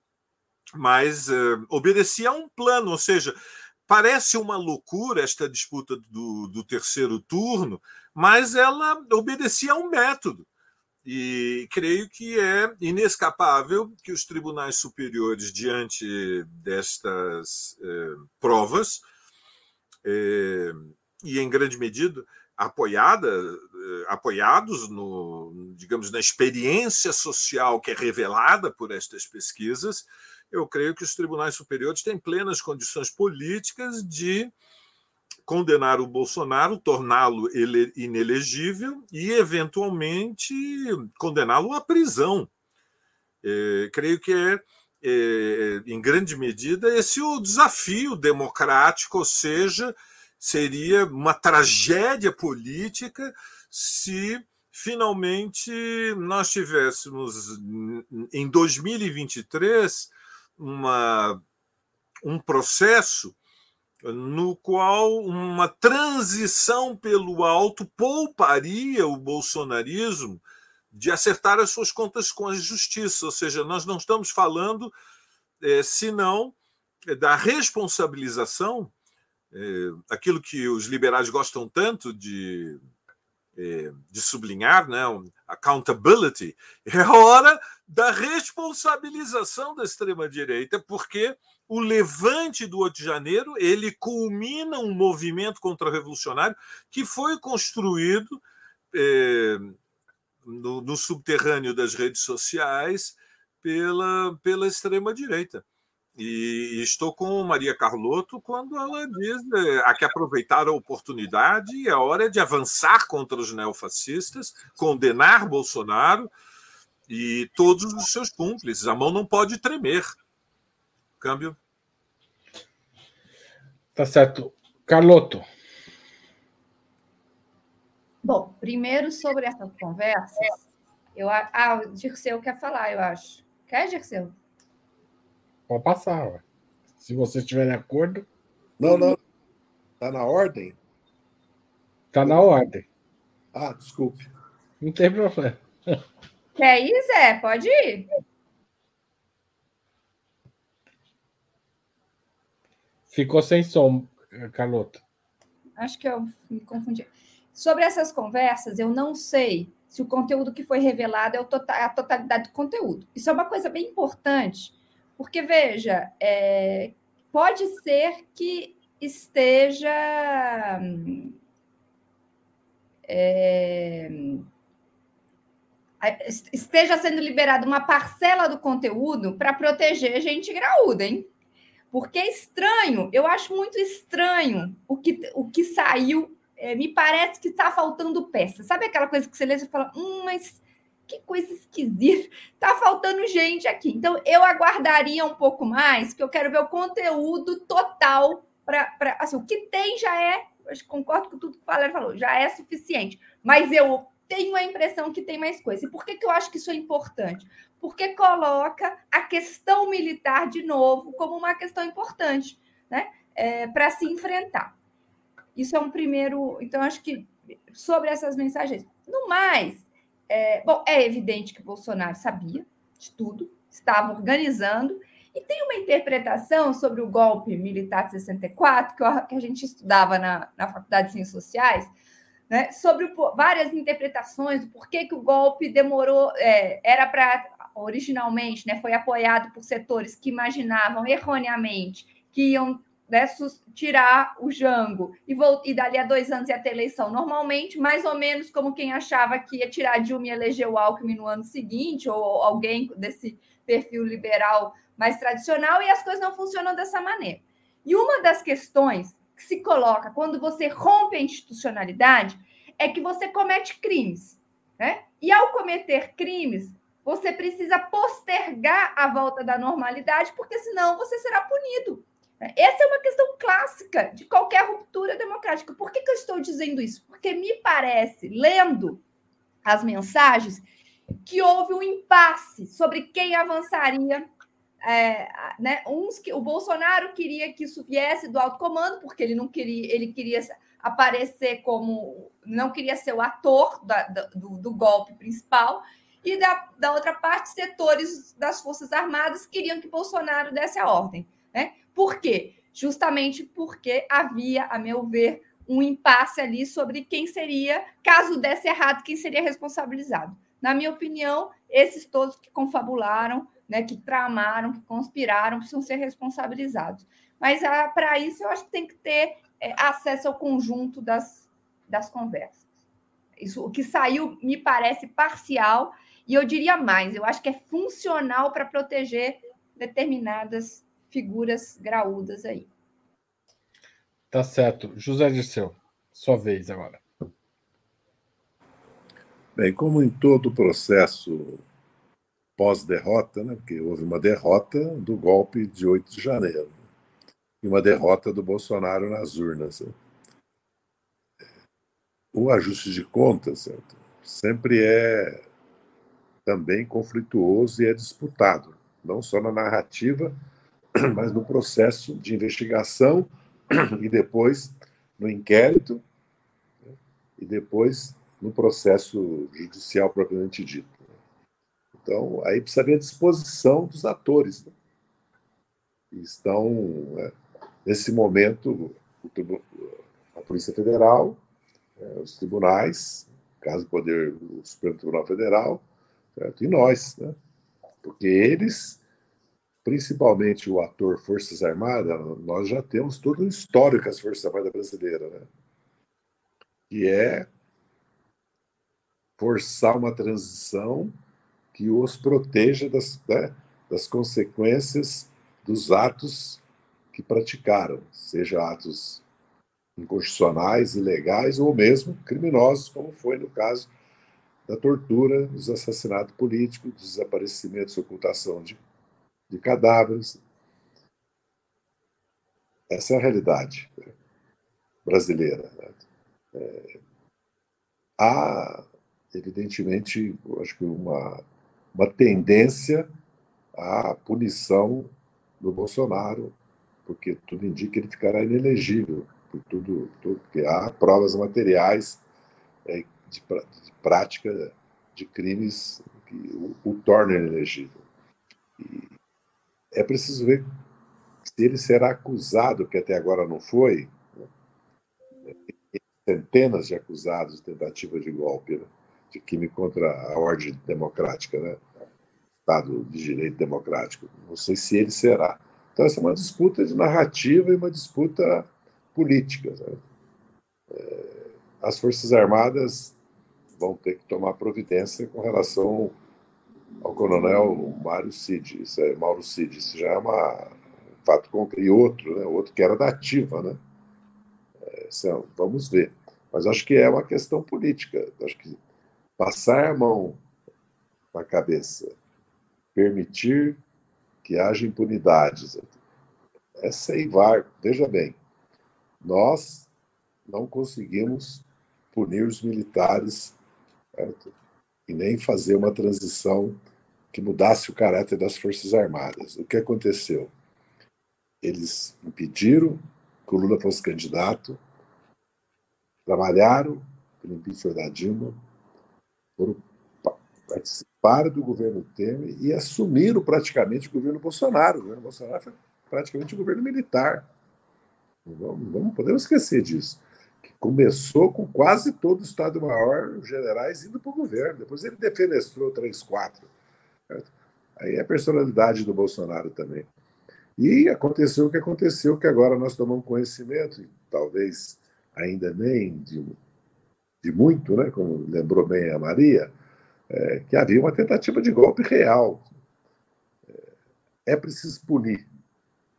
mas eh, obedecia a um plano, ou seja, parece uma loucura esta disputa do, do terceiro turno, mas ela obedecia a um método. E creio que é inescapável que os tribunais superiores, diante destas eh, provas, eh, e em grande medida apoiada apoiados no, digamos, na experiência social que é revelada por estas pesquisas, eu creio que os tribunais superiores têm plenas condições políticas de condenar o Bolsonaro, torná-lo inelegível e, eventualmente, condená-lo à prisão. É, creio que é, é, em grande medida, esse o desafio democrático, ou seja, seria uma tragédia política se finalmente nós tivéssemos, em 2023, uma, um processo no qual uma transição pelo alto pouparia o bolsonarismo de acertar as suas contas com a justiça. Ou seja, nós não estamos falando é, senão da responsabilização, é, aquilo que os liberais gostam tanto de, é, de sublinhar, né? accountability, é a hora da responsabilização da extrema-direita, porque o levante do 8 de janeiro ele culmina um movimento contra-revolucionário que foi construído é, no, no, subterrâneo das redes sociais pela, pela extrema-direita. E estou com Maria Carlotto quando ela diz é, há que aproveitar a oportunidade e a hora de avançar contra os neofascistas, condenar Bolsonaro e todos os seus cúmplices. A mão não pode tremer. Câmbio. Tá certo. Carlotto. Bom, primeiro sobre essas conversas, eu, ah, o Dirceu quer falar, eu acho. Quer, Dirceu? Pode passar, ué. se você estiver de acordo. Não, não. Está na ordem? Está na ordem. Ah, desculpe. Não tem problema. Quer ir, Zé? Pode ir. Ficou sem som, Carlota. Acho que eu me confundi. Sobre essas conversas, eu não sei se o conteúdo que foi revelado é tota-, a totalidade do conteúdo. Isso é uma coisa bem importante, porque, veja, é, pode ser que esteja. É, esteja sendo liberada uma parcela do conteúdo para proteger gente graúda, hein? Porque é estranho, eu acho muito estranho o que, o que saiu. É, me parece que está faltando peça. Sabe aquela coisa que você lê e fala, hum, mas que coisa esquisita, está faltando gente aqui. Então, eu aguardaria um pouco mais, que eu quero ver o conteúdo total para. Assim, o que tem já é, concordo com tudo que o Valério falou, já é suficiente. Mas eu tenho a impressão que tem mais coisa. E por que, que eu acho que isso é importante? Porque coloca a questão militar de novo como uma questão importante né? É, para se enfrentar. Isso é um primeiro. Então, acho que sobre essas mensagens. No mais, é, bom, é evidente que Bolsonaro sabia de tudo, estava organizando, e tem uma interpretação sobre o golpe militar de 64, que, eu, que a gente estudava na, na Faculdade de Ciências Sociais, né, sobre o, várias interpretações do porquê que o golpe demorou, é, era para originalmente, né, foi apoiado por setores que imaginavam erroneamente que iam né, tirar o Jango e, e dali a dois anos ia ter eleição normalmente, mais ou menos como quem achava que ia tirar Dilma e eleger o Alckmin no ano seguinte, ou alguém desse perfil liberal mais tradicional, e as coisas não funcionam dessa maneira. E uma das questões que se coloca quando você rompe a institucionalidade é que você comete crimes. Né? E ao cometer crimes, você precisa postergar a volta da normalidade, porque senão você será punido. Essa é uma questão clássica de qualquer ruptura democrática. Por que, que eu estou dizendo isso? Porque me parece, lendo as mensagens, que houve um impasse sobre quem avançaria é, né, uns que o Bolsonaro queria que isso viesse do alto comando, porque ele não queria, ele queria aparecer como não queria ser o ator da, do, do, golpe principal, e da, da outra parte, setores das Forças Armadas queriam que Bolsonaro desse a ordem. Né? Por quê? Justamente porque havia, a meu ver, um impasse ali sobre quem seria, caso desse errado, quem seria responsabilizado. Na minha opinião, esses todos que confabularam né, que tramaram, que conspiraram, precisam ser responsabilizados. Mas ah, para isso eu acho que tem que ter é, acesso ao conjunto das, das conversas. Isso, o que saiu me parece parcial e eu diria mais, eu acho que é funcional para proteger determinadas figuras graúdas aí. Tá certo. José Dirceu, sua vez agora. Bem, como em todo processo pós-derrota, né, porque houve uma derrota do golpe de 8 de janeiro e uma derrota do Bolsonaro nas urnas. Né? O ajuste de contas certo? sempre é também conflituoso e é disputado, não só na narrativa, mas no processo de investigação e depois no inquérito né? e depois no processo judicial propriamente dito. Então, aí precisa ver a disposição dos atores. Né? Estão, é, nesse momento, a Polícia Federal, é, os tribunais, caso Poder, o Supremo Tribunal Federal, certo? e nós, né? porque eles, principalmente o ator Forças Armadas, nós já temos todo um histórico com as Forças Armadas brasileiras, né? que é forçar uma transição que os proteja das, né, das consequências dos atos que praticaram, seja atos inconstitucionais, ilegais ou mesmo criminosos, como foi no caso da tortura, dos assassinatos políticos, dos desaparecimentos, ocultação de, de cadáveres. Essa é a realidade né, brasileira. Né? É, há evidentemente, acho que uma, uma tendência à punição do Bolsonaro, porque tudo indica que ele ficará inelegível, por tudo, tudo porque há provas materiais é, de, de, prática de crimes que o, o tornam inelegível. E é preciso ver se ele será acusado, que até agora não foi, né? centenas de acusados de tentativa de golpe, né? de crime contra a ordem democrática, né? Estado de direito democrático. Não sei se ele será. Então, essa é uma disputa de narrativa e uma disputa política. Né? É, as Forças Armadas vão ter que tomar providência com relação ao coronel Mário Cid, isso é Mauro Cid, isso já é uma, um fato concreto. E outro, né? outro que era da ativa, né? É, vamos ver. Mas acho que é uma questão política. Acho que passar a mão na cabeça, permitir que haja impunidades, é seivar. Veja bem, nós não conseguimos punir os militares certo? e nem fazer uma transição que mudasse o caráter das Forças Armadas. O que aconteceu? Eles impediram que o Lula fosse candidato, trabalharam pelo impeachment da Dilma, foram participaram do governo Temer e assumiram praticamente o governo Bolsonaro. O governo Bolsonaro foi praticamente um governo militar. Não, não podemos esquecer disso. Começou com quase todo o Estado-Maior, os generais indo para o governo. Depois ele defenestrou três, quatro. Aí é a personalidade do Bolsonaro também. E aconteceu o que aconteceu, que agora nós tomamos conhecimento, e talvez ainda nem de de muito, né, como lembrou bem a Maria, é, que havia uma tentativa de golpe real. É, é preciso punir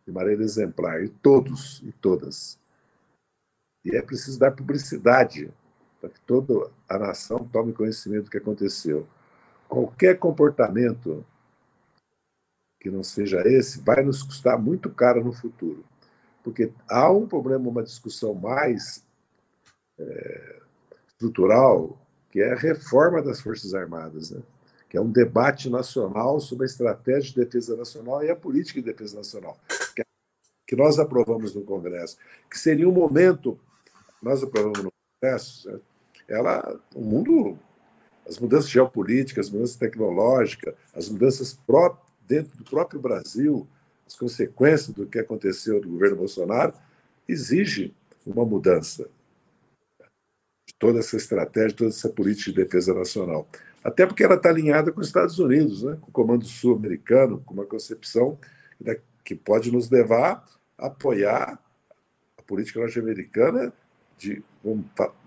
de maneira exemplar, e todos e todas. E é preciso dar publicidade para que toda a nação tome conhecimento do que aconteceu. Qualquer comportamento que não seja esse vai nos custar muito caro no futuro. Porque há um problema, uma discussão mais é, estrutural, que é a reforma das Forças Armadas, né? que é um debate nacional sobre a estratégia de defesa nacional e a política de defesa nacional, que, que nós aprovamos no Congresso, que seria um momento, nós aprovamos no Congresso, né? ela, o mundo, as mudanças geopolíticas, as mudanças tecnológicas, as mudanças dentro do próprio Brasil, as consequências do que aconteceu do governo Bolsonaro, exige uma mudança toda essa estratégia, toda essa política de defesa nacional. Até porque ela está alinhada com os Estados Unidos, né? com o Comando Sul-Americano, com uma concepção que pode nos levar a apoiar a política norte-americana de,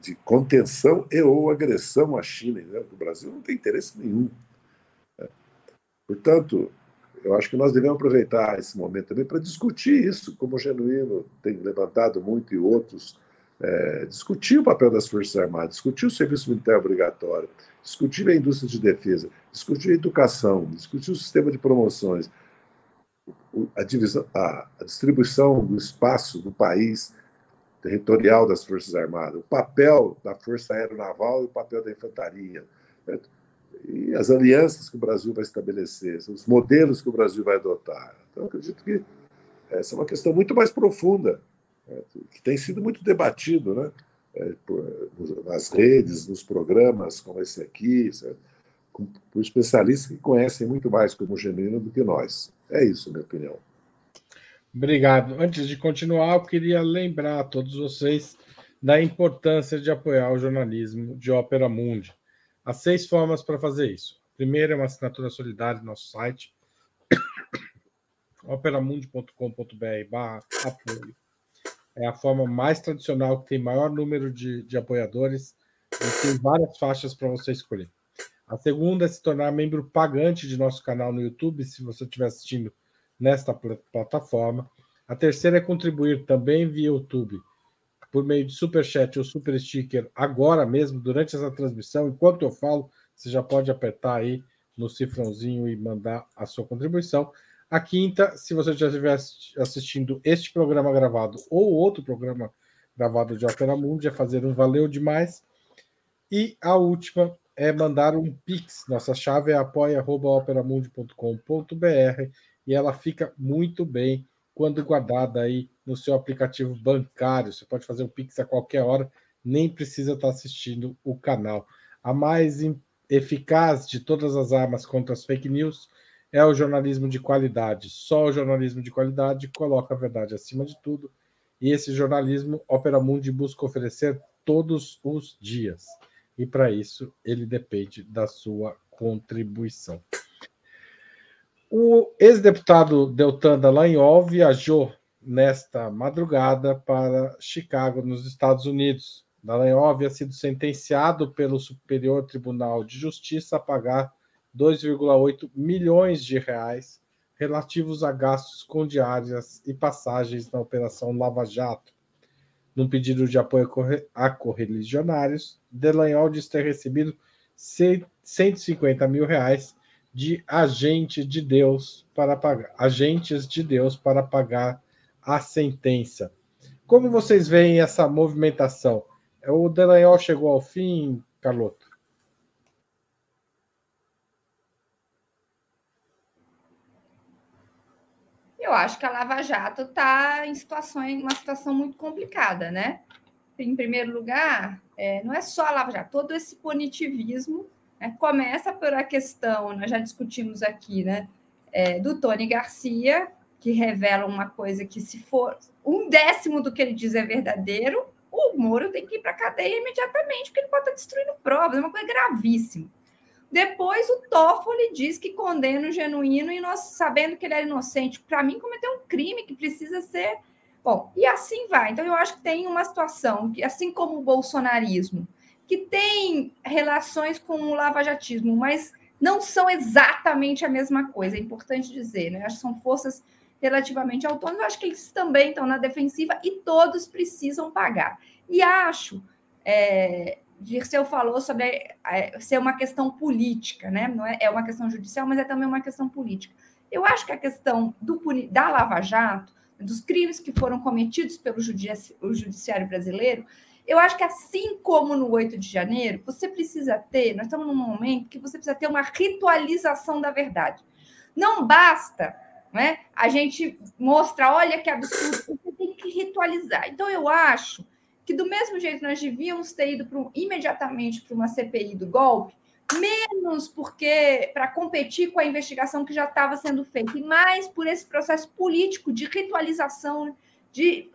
de contenção e ou agressão à China. Né? O Brasil não tem interesse nenhum. Né? Portanto, eu acho que nós devemos aproveitar esse momento também para discutir isso, como o Genuíno tem levantado muito e outros, é, discutir o papel das Forças Armadas, discutir o serviço militar obrigatório, discutir a indústria de defesa, discutir a educação, discutir o sistema de promoções, a, divisão, a, a distribuição do espaço do país territorial das Forças Armadas, o papel da Força Aeronaval e o papel da infantaria. Certo? e as alianças que o Brasil vai estabelecer, os modelos que o Brasil vai adotar. Então, acredito que essa é uma questão muito mais profunda, né, que tem sido muito debatido né, é, por, nas redes, nos programas como esse aqui, certo? por especialistas que conhecem muito mais como genuíno do que nós. É isso, minha opinião. Obrigado. Antes de continuar, eu queria lembrar a todos vocês da importância de apoiar o jornalismo de Ópera Mundi. Há seis formas para fazer isso. A primeira é uma assinatura solidária no nosso site, operamundi.com.br apoio. É a forma mais tradicional, que tem maior número de, de apoiadores e tem várias faixas para você escolher. A segunda é se tornar membro pagante de nosso canal no YouTube, se você estiver assistindo nesta plataforma. A terceira é contribuir também via YouTube por meio de super chat ou super sticker agora mesmo, durante essa transmissão, enquanto eu falo, você já pode apertar aí no cifrãozinho e mandar a sua contribuição. A quinta, se você já estiver assistindo este programa gravado ou outro programa gravado de Opera Mundi, é fazer um valeu demais. E a última é mandar um Pix. Nossa chave é apoia.operamundi.com.br e ela fica muito bem quando guardada aí no seu aplicativo bancário. Você pode fazer o Pix a qualquer hora, nem precisa estar assistindo o canal. A mais eficaz de todas as armas contra as fake news é o jornalismo de qualidade. Só o jornalismo de qualidade coloca a verdade acima de tudo. E esse jornalismo Opera Mundi busca oferecer todos os dias. E para isso ele depende da sua contribuição. O ex-deputado Deltan Dallagnol viajou nesta madrugada para Chicago, nos Estados Unidos. Dallagnol havia sido sentenciado pelo Superior Tribunal de Justiça a pagar 2,8 milhões de reais relativos a gastos com diárias e passagens na Operação Lava Jato. Num pedido de apoio a correligionários, Delanhol diz ter recebido 150 mil reais de agente de Deus para pagar, agentes de Deus para pagar a sentença. Como vocês veem essa movimentação? O Delanhol chegou ao fim, Carloto? Eu acho que a Lava Jato está em situação, em uma situação muito complicada, né? Em primeiro lugar, é, não é só a Lava Jato, todo esse punitivismo é, começa por a questão, nós já discutimos aqui, né, é, do Tony Garcia, que revela uma coisa que, se for um décimo do que ele diz é verdadeiro, o Moro tem que ir para a cadeia imediatamente, porque ele pode estar destruindo provas, é uma coisa gravíssima. Depois o Toffoli diz que condena o genuíno e nós sabendo que ele era inocente. Para mim, cometeu um crime que precisa ser. Bom, e assim vai. Então, eu acho que tem uma situação que, assim como o bolsonarismo, que tem relações com o lavajatismo, mas não são exatamente a mesma coisa, é importante dizer, né? Acho que são forças relativamente autônomas, acho que eles também estão na defensiva e todos precisam pagar. E acho, é, Dirceu falou sobre é, ser uma questão política, né? Não é, é uma questão judicial, mas é também uma questão política. Eu acho que a questão do, da Lava Jato, dos crimes que foram cometidos pelo judiciário brasileiro, eu acho que assim como no 8 de janeiro, você precisa ter, nós estamos num momento que você precisa ter uma ritualização da verdade. Não basta né, a gente mostrar, olha que absurdo, você tem que ritualizar. Então, eu acho que do mesmo jeito nós devíamos ter ido pro, imediatamente para uma CPI do golpe, menos porque para competir com a investigação que já estava sendo feita, e mais por esse processo político de ritualização, de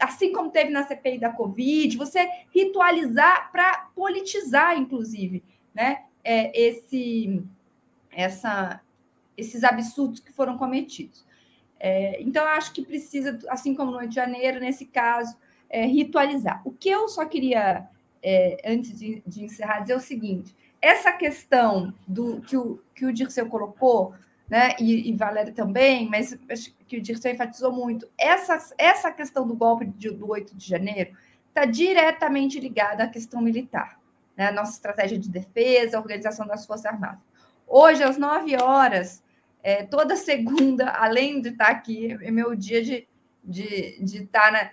assim como teve na CPI da Covid, você ritualizar para politizar, inclusive, né, é, esse, essa, esses absurdos que foram cometidos. É, então, eu acho que precisa, assim como no Rio de Janeiro, nesse caso, é, ritualizar. O que eu só queria, é, antes de, de, encerrar, dizer o seguinte: essa questão do que o, que o Dirceu colocou, né, e, e Valério também, mas acho que o Dirceu enfatizou muito, essa, essa questão do golpe de, do 8 de janeiro está diretamente ligada à questão militar, né, nossa estratégia de defesa, organização das Forças Armadas. Hoje, às 9 horas, é, toda segunda, além de estar aqui, é meu dia de, de, de estar na.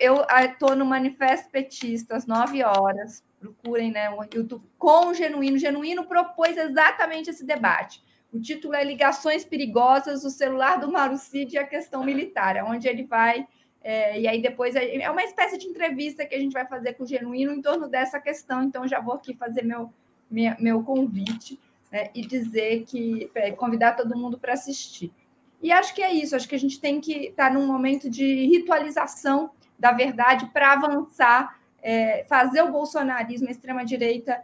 Eu estou no Manifesto Petista às 9 horas. Procurem né, o YouTube com o Genuíno. O Genuíno propôs exatamente esse debate. O título é Ligações Perigosas, o celular do Marucide e a questão militar, onde ele vai. É, e aí depois é, é uma espécie de entrevista que a gente vai fazer com o Genuíno em torno dessa questão. Então já vou aqui fazer meu, minha, meu convite né, e dizer que é, convidar todo mundo para assistir. E acho que é isso, acho que a gente tem que estar tá num momento de ritualização da verdade para avançar, é, fazer o bolsonarismo, a extrema-direita,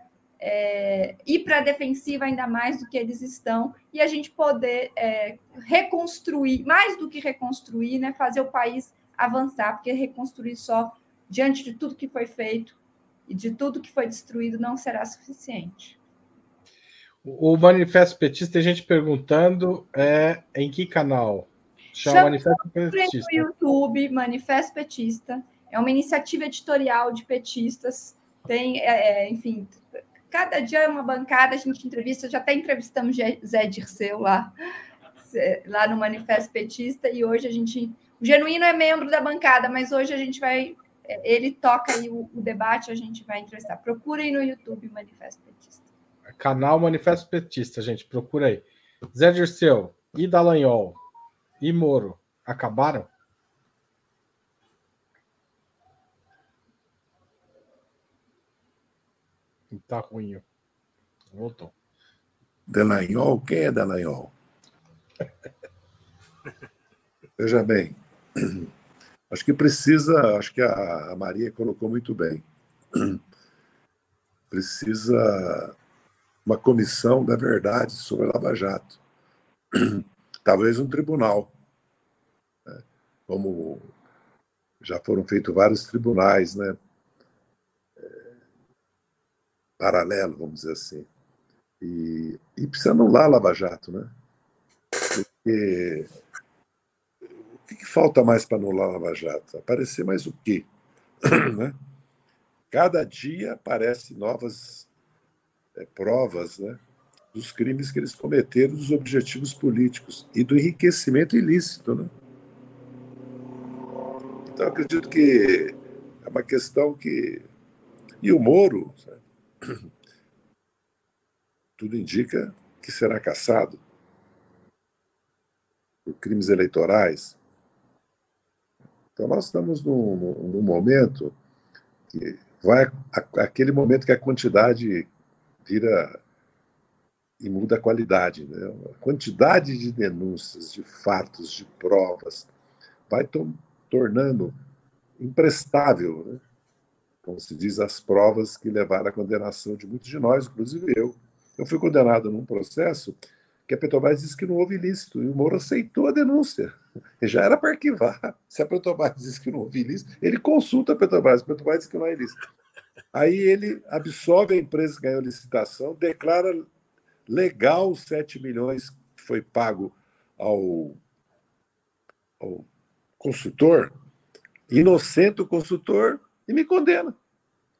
é, ir para a defensiva ainda mais do que eles estão, e a gente poder é, reconstruir, mais do que reconstruir, né, fazer o país avançar, porque reconstruir só diante de tudo que foi feito e de tudo que foi destruído não será suficiente. O Manifesto Petista, tem gente perguntando é, em que canal? Chama, Chama Manifesto Petista. No YouTube, Manifesto Petista. É uma iniciativa editorial de petistas. Tem, é, é enfim, cada dia é uma bancada, a gente entrevista, já até entrevistamos Zé Dirceu lá, lá no Manifesto Petista, e hoje a gente. O Genuíno é membro da bancada, mas hoje a gente vai. Ele toca aí o, o debate, a gente vai entrevistar. Procurem no YouTube Manifesto Petista. Canal Manifesto Petista, gente, procura aí. Zé Dirceu e Dallagnol e Moro acabaram? Tá ruim. Voltou. Dallagnol? Quem é Dallagnol? Veja bem, acho que precisa, acho que a Maria colocou muito bem. Precisa uma comissão da verdade sobre a Lava Jato. Talvez um tribunal. Né? Como já foram feitos vários tribunais, né? Paralelo, vamos dizer assim. E, e precisa anular a Lava Jato, né? Porque o que, que falta mais para anular a Lava Jato? Aparecer mais o quê? né? Cada dia aparecem novas é, provas né, dos crimes que eles cometeram, dos objetivos políticos e do enriquecimento ilícito. Né? Então, acredito que é uma questão que. E o Moro, sabe? tudo indica que será caçado por crimes eleitorais. Então, nós estamos num, num momento que vai aquele momento que a quantidade vira e muda a qualidade. Né? A quantidade de denúncias, de fatos, de provas, vai to tornando imprestável, né? Como se diz, as provas que levaram à condenação de muitos de nós, inclusive eu. Eu fui condenado num processo que a Petrobras disse que não houve ilícito, e o Moro aceitou a denúncia. Já era para arquivar. Se a Petrobras diz que não houve ilícito, ele consulta a Petrobras, a Petrobras diz que não é ilícito. Aí ele absolve a empresa que ganhou licitação, declara legal os 7 milhões que foi pago ao, ao consultor, inocente o consultor e me condena.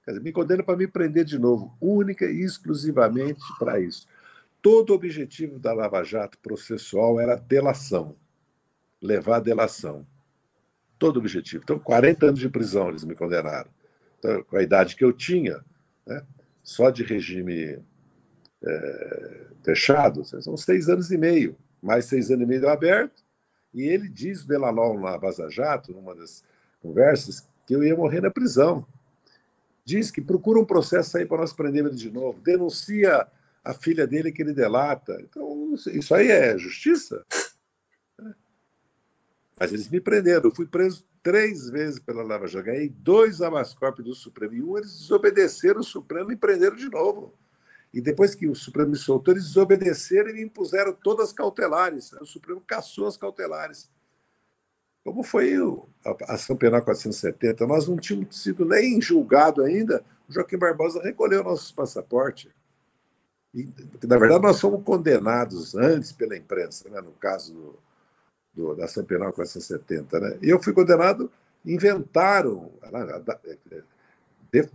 Quer dizer, me condena para me prender de novo, única e exclusivamente para isso. Todo o objetivo da Lava Jato processual era delação, levar a delação. Todo o objetivo. Então, 40 anos de prisão eles me condenaram com a idade que eu tinha, né, só de regime é, fechado, são seis anos e meio, mais seis anos e meio aberto, e ele diz, o Delanol na Vaza Jato, numa das conversas, que eu ia morrer na prisão. Diz que procura um processo aí para nós prender ele de novo, denuncia a filha dele que ele delata. Então, isso aí é justiça? Mas eles me prenderam. Eu fui preso três vezes pela Lava Jato. Ganhei dois Amascorp do Supremo. E um, eles desobedeceram o Supremo e prenderam de novo. E depois que o Supremo me soltou, eles desobedeceram e me impuseram todas as cautelares. O Supremo caçou as cautelares. Como foi o, a ação penal 470, nós não tínhamos sido nem julgado ainda, o Joaquim Barbosa recolheu nossos passaportes. E, na verdade, nós fomos condenados antes pela imprensa, né, no caso do, do, da ação penal 470. Né? E eu fui condenado, inventaram,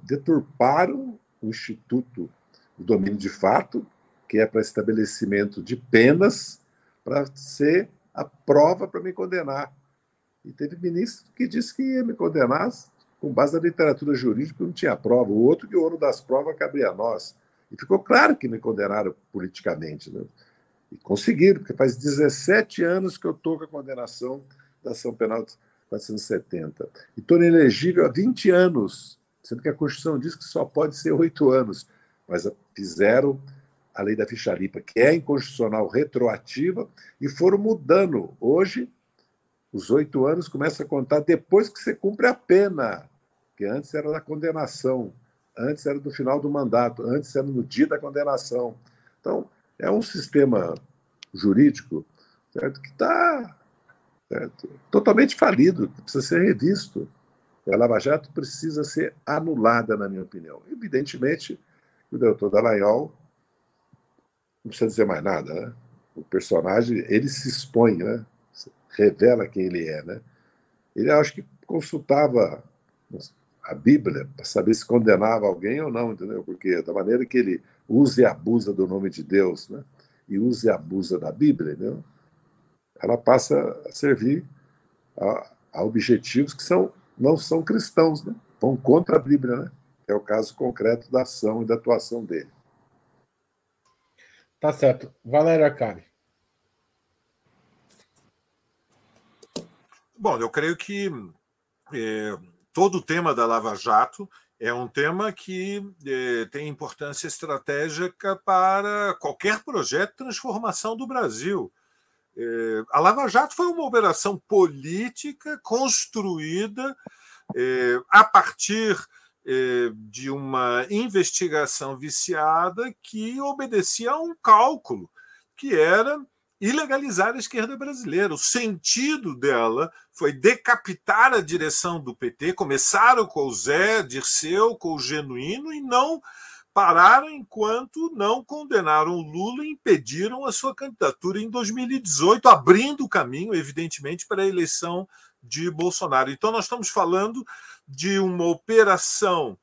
deturparam o Instituto do Domínio de Fato, que é para estabelecimento de penas, para ser a prova para me condenar. E teve ministro que disse que ia me condenar com base na literatura jurídica, não tinha prova. O outro que o ouro das provas cabia a nós. E ficou claro que me condenaram politicamente. Né? E conseguiram, porque faz 17 anos que eu estou com a condenação da ação penal 470. E estou inelegível há 20 anos, sendo que a Constituição diz que só pode ser oito anos. Mas fizeram a lei da ficha limpa, que é inconstitucional retroativa, e foram mudando. Hoje, os oito anos começam a contar depois que você cumpre a pena, que antes era da condenação, antes era do final do mandato, antes era no dia da condenação. Então, é um sistema jurídico certo, que está totalmente falido, que precisa ser revisto. A Lava Jato precisa ser anulada, na minha opinião. Evidentemente, o doutor Dallagnol não precisa dizer mais nada, né? O personagem, ele se expõe, né? Revela quem ele é, né? Ele acho que consultava a Bíblia para saber se condenava alguém ou não, entendeu? Porque da maneira que ele usa e abusa do nome de Deus, né? E usa e abusa da Bíblia, entendeu? Ela passa a servir a, a objetivos que são não são cristãos, né? Vão contra a Bíblia, né? É o caso concreto da ação e da atuação dele. Tá certo. Valéria Arcari. Bom, eu creio que é, todo o tema da Lava Jato é um tema que é, tem importância estratégica para qualquer projeto de transformação do Brasil. É, a Lava Jato foi uma operação política construída é, a partir é, de uma investigação viciada que obedecia a um cálculo, que era ilegalizar a esquerda brasileira. O sentido dela foi decapitar a direção do PT. Começaram com o Zé Dirceu, com o Genuíno, e não pararam enquanto não condenaram o Lula e impediram a sua candidatura em 2018, abrindo o caminho, evidentemente, para a eleição de Bolsonaro. Então, nós estamos falando de uma operação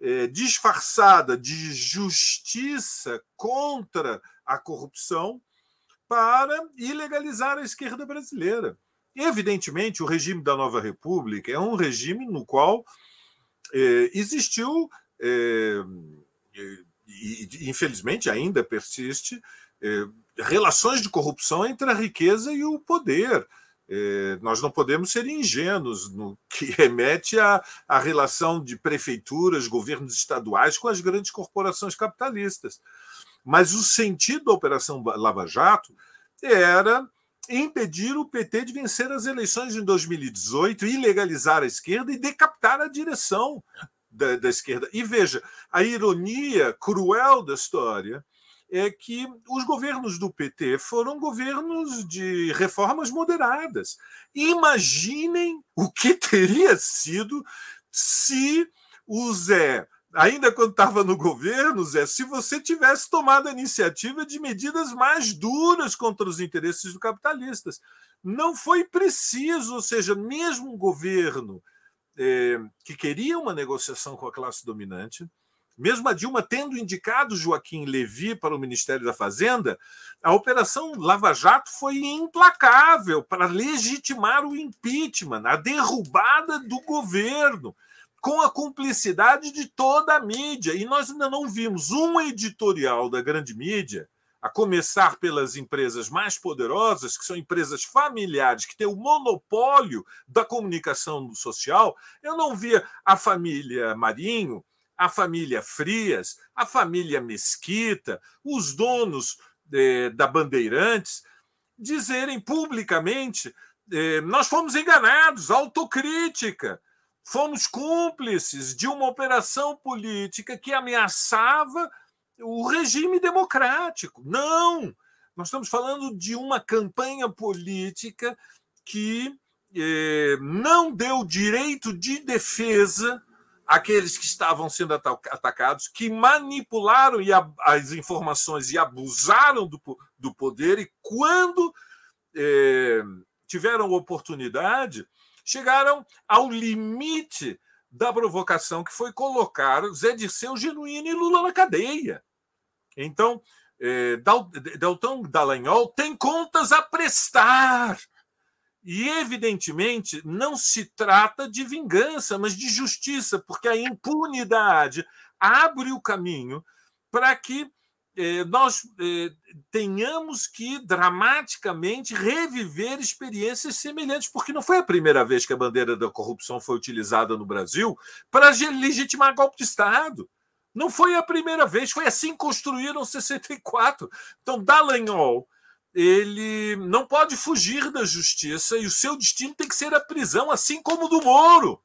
é, disfarçada de justiça contra a corrupção para ilegalizar a esquerda brasileira. Evidentemente, o regime da Nova República é um regime no qual é, existiu, é, e infelizmente ainda persiste, é, relações de corrupção entre a riqueza e o poder. Nós não podemos ser ingênuos no que remete à relação de prefeituras, governos estaduais com as grandes corporações capitalistas. Mas o sentido da Operação Lava Jato era impedir o PT de vencer as eleições em 2018, ilegalizar a esquerda e decapitar a direção da, da esquerda. E veja, a ironia cruel da história é que os governos do PT foram governos de reformas moderadas. Imaginem o que teria sido se o Zé ainda quando estava no governo, Zé, se você tivesse tomado a iniciativa de medidas mais duras contra os interesses dos capitalistas. Não foi preciso, ou seja, mesmo um governo é, que queria uma negociação com a classe dominante, mesmo a Dilma tendo indicado Joaquim Levi para o Ministério da Fazenda, a Operação Lava Jato foi implacável para legitimar o impeachment, a derrubada do governo com a cumplicidade de toda a mídia. E nós ainda não vimos um editorial da grande mídia, a começar pelas empresas mais poderosas, que são empresas familiares, que têm o monopólio da comunicação social. Eu não via a família Marinho, a família Frias, a família Mesquita, os donos eh, da Bandeirantes dizerem publicamente: eh, nós fomos enganados, autocrítica fomos cúmplices de uma operação política que ameaçava o regime democrático. Não! Nós estamos falando de uma campanha política que eh, não deu direito de defesa àqueles que estavam sendo atacados, que manipularam as informações e abusaram do, do poder, e quando eh, tiveram oportunidade, chegaram ao limite da provocação, que foi colocar Zé Dirceu Genuíno e Lula na cadeia. Então, eh, Deltão Dallagnol tem contas a prestar. E, evidentemente, não se trata de vingança, mas de justiça, porque a impunidade abre o caminho para que nós eh, tenhamos que dramaticamente reviver experiências semelhantes, porque não foi a primeira vez que a bandeira da corrupção foi utilizada no Brasil para legitimar golpe de Estado. Não foi a primeira vez, foi assim que construíram 64. Então, Dallagnol, ele não pode fugir da justiça e o seu destino tem que ser a prisão, assim como o do Moro.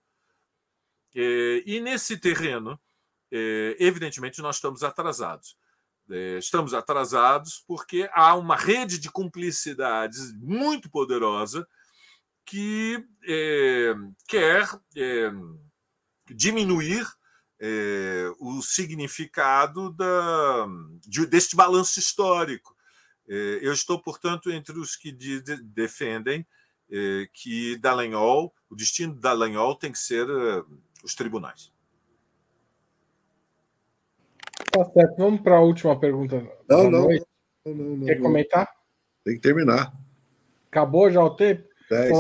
É, e nesse terreno, evidentemente, nós estamos atrasados. É, estamos atrasados porque há uma rede de cumplicidades muito poderosa que quer diminuir é, o significado da, de, deste balanço histórico. É, eu estou, portanto, entre os que de, de, defendem é, que Dallagnol, o destino de Dallagnol tem que ser é, os tribunais. Tá certo. Vamos para a última pergunta. Não, não, não, não, Quer comentar? Tem que terminar. Acabou já o tempo? É,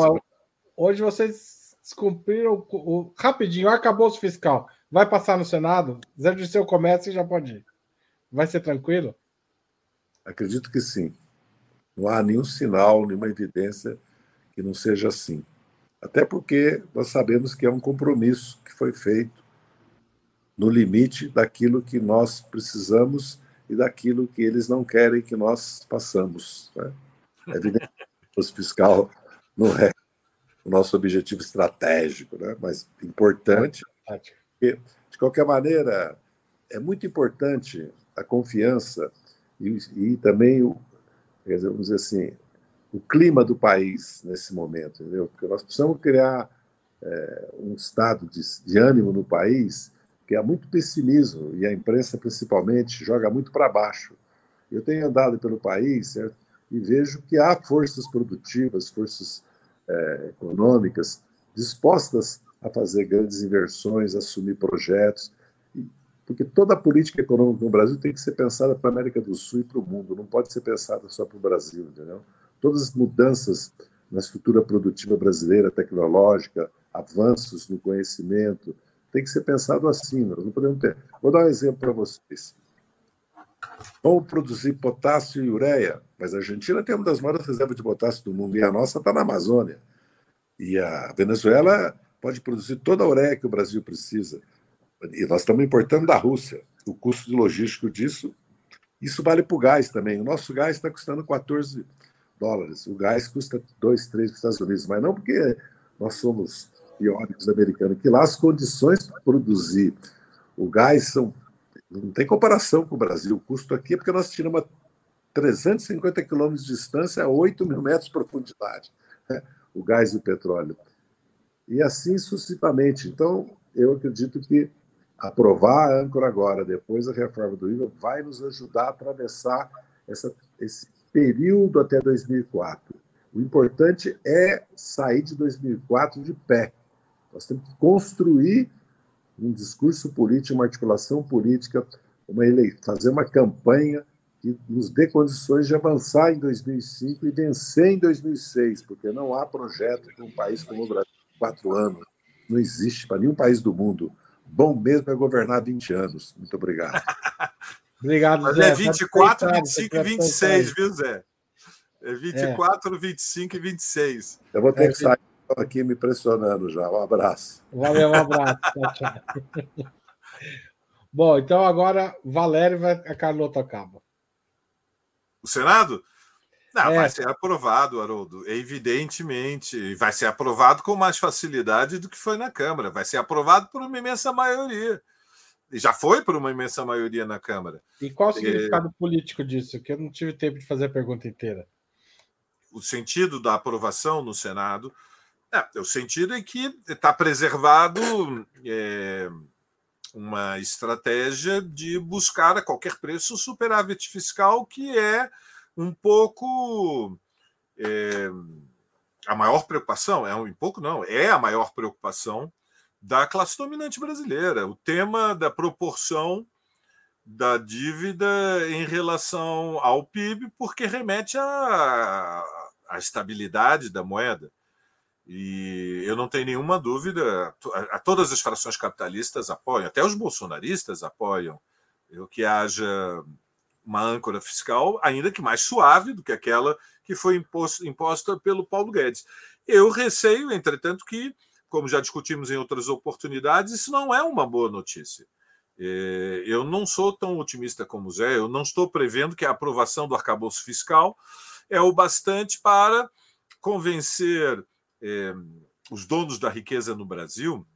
hoje vocês descumpriram o, o, rapidinho, acabou o fiscal. Vai passar no Senado? Zé de seu comércio já pode ir. Vai ser tranquilo? Acredito que sim. Não há nenhum sinal, nenhuma evidência que não seja assim. Até porque nós sabemos que é um compromisso que foi feito no limite daquilo que nós precisamos e daquilo que eles não querem que nós passamos. Né? É evidente que o fiscal não é o nosso objetivo estratégico, né? mas importante porque, de qualquer maneira, é muito importante a confiança e, e também o, dizer, vamos dizer assim, o clima do país nesse momento, entendeu? Porque nós precisamos criar é, um estado de, de ânimo no país que há muito pessimismo e a imprensa principalmente joga muito para baixo. Eu tenho andado pelo país certo? e vejo que há forças produtivas, forças é, econômicas dispostas a fazer grandes inversões, assumir projetos, porque toda a política econômica no Brasil tem que ser pensada para a América do Sul e para o mundo, não pode ser pensada só para o Brasil, entendeu? Todas as mudanças na estrutura produtiva brasileira, tecnológica, avanços no conhecimento, tem que ser pensado assim, nós não podemos ter. Vou dar um exemplo para vocês. Vamos produzir potássio e ureia, mas a Argentina tem uma das maiores reservas de potássio do mundo e a nossa está na Amazônia. E a Venezuela pode produzir toda a ureia que o Brasil precisa. E nós estamos importando da Rússia. O custo logístico disso, isso vale para o gás também. O nosso gás está custando 14 dólares. O gás custa 2, 3 nos Estados Unidos, mas não porque nós somos iônicos americanos, que lá as condições para produzir o gás são. Não tem comparação com o Brasil. O custo aqui é porque nós tiramos 350 quilômetros de distância a 8 mil metros de profundidade, né? o gás e o petróleo e assim sucessivamente. Então, eu acredito que aprovar a âncora agora, depois da reforma do IVA, vai nos ajudar a atravessar essa, esse período até 2004. O importante é sair de 2004 de pé. Nós temos que construir um discurso político, uma articulação política, uma eleição, fazer uma campanha que nos dê condições de avançar em 2005 e vencer em 2006, porque não há projeto para um país como o Brasil quatro anos. Não existe para nenhum país do mundo. Bom mesmo é governar 20 anos. Muito obrigado. obrigado, Mas Zé. é 24, 25 e 26, viu, Zé? É 24, é. 25 e 26. Eu vou ter é, que sair aqui me pressionando já. Um abraço. Valeu, um abraço. tchau, tchau. Bom, então agora Valério vai a Carlota acaba. O Senado? Não, é. vai ser aprovado, Haroldo, evidentemente. Vai ser aprovado com mais facilidade do que foi na Câmara. Vai ser aprovado por uma imensa maioria. E já foi por uma imensa maioria na Câmara. E qual o significado é... político disso? Que eu não tive tempo de fazer a pergunta inteira. O sentido da aprovação no Senado É, o sentido é que está preservado é, uma estratégia de buscar a qualquer preço o superávit fiscal, que é um pouco é, a maior preocupação, é um pouco não, é a maior preocupação da classe dominante brasileira. O tema da proporção da dívida em relação ao PIB, porque remete à, à estabilidade da moeda. E eu não tenho nenhuma dúvida, a, todas as frações capitalistas apoiam, até os bolsonaristas apoiam que haja uma âncora fiscal, ainda que mais suave do que aquela que foi imposto, imposta pelo Paulo Guedes. Eu receio, entretanto, que, como já discutimos em outras oportunidades, isso não é uma boa notícia. É, eu não sou tão otimista como o Zé, eu não estou prevendo que a aprovação do arcabouço fiscal é o bastante para convencer é, os donos da riqueza no Brasil,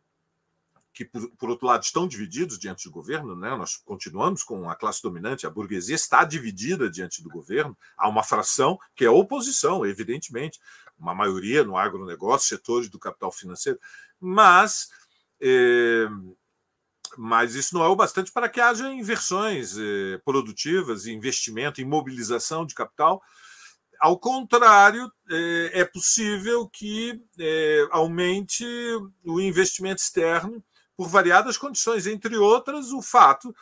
que, por, por, outro lado, estão divididos diante do governo, né? nós continuamos com a classe dominante, a burguesia está dividida diante do governo, há uma fração que é oposição, evidentemente, uma maioria no agronegócio, setores do capital financeiro, mas. É, mas isso não é o bastante para que haja inversões eh, produtivas, investimento, imobilização de capital ao contrário, é, é possível que é, aumente o investimento externo por variadas condições, entre outras, o fato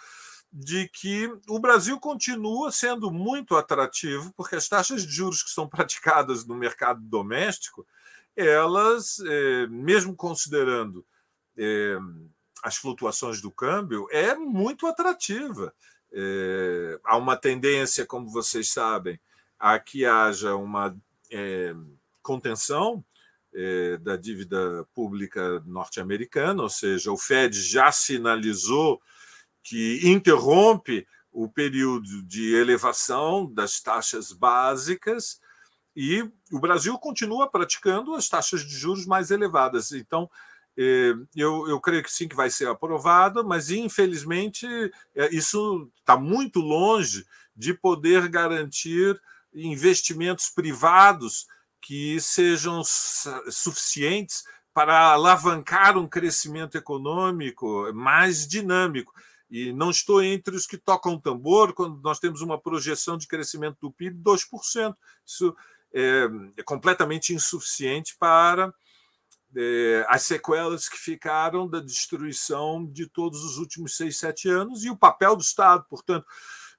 de que o Brasil continua sendo muito atrativo, porque as taxas de juros que são praticadas no mercado doméstico, elas, é, mesmo considerando as flutuações do câmbio, é muito atrativa. há uma tendência, como vocês sabem, a que haja uma é, contenção é, da dívida pública norte-americana, ou seja, o Fed já sinalizou que interrompe o período de elevação das taxas básicas e o Brasil continua praticando as taxas de juros mais elevadas. Então, é, eu, eu creio que sim, que vai ser aprovada, mas infelizmente é, isso está muito longe de poder garantir investimentos privados que sejam suficientes para alavancar um crescimento econômico mais dinâmico. E não estou entre os que tocam tambor quando nós temos uma projeção de crescimento do PIB de 2%. Isso é, é completamente insuficiente para é, as sequelas que ficaram da destruição de todos os últimos seis, sete anos e o papel do Estado. Portanto,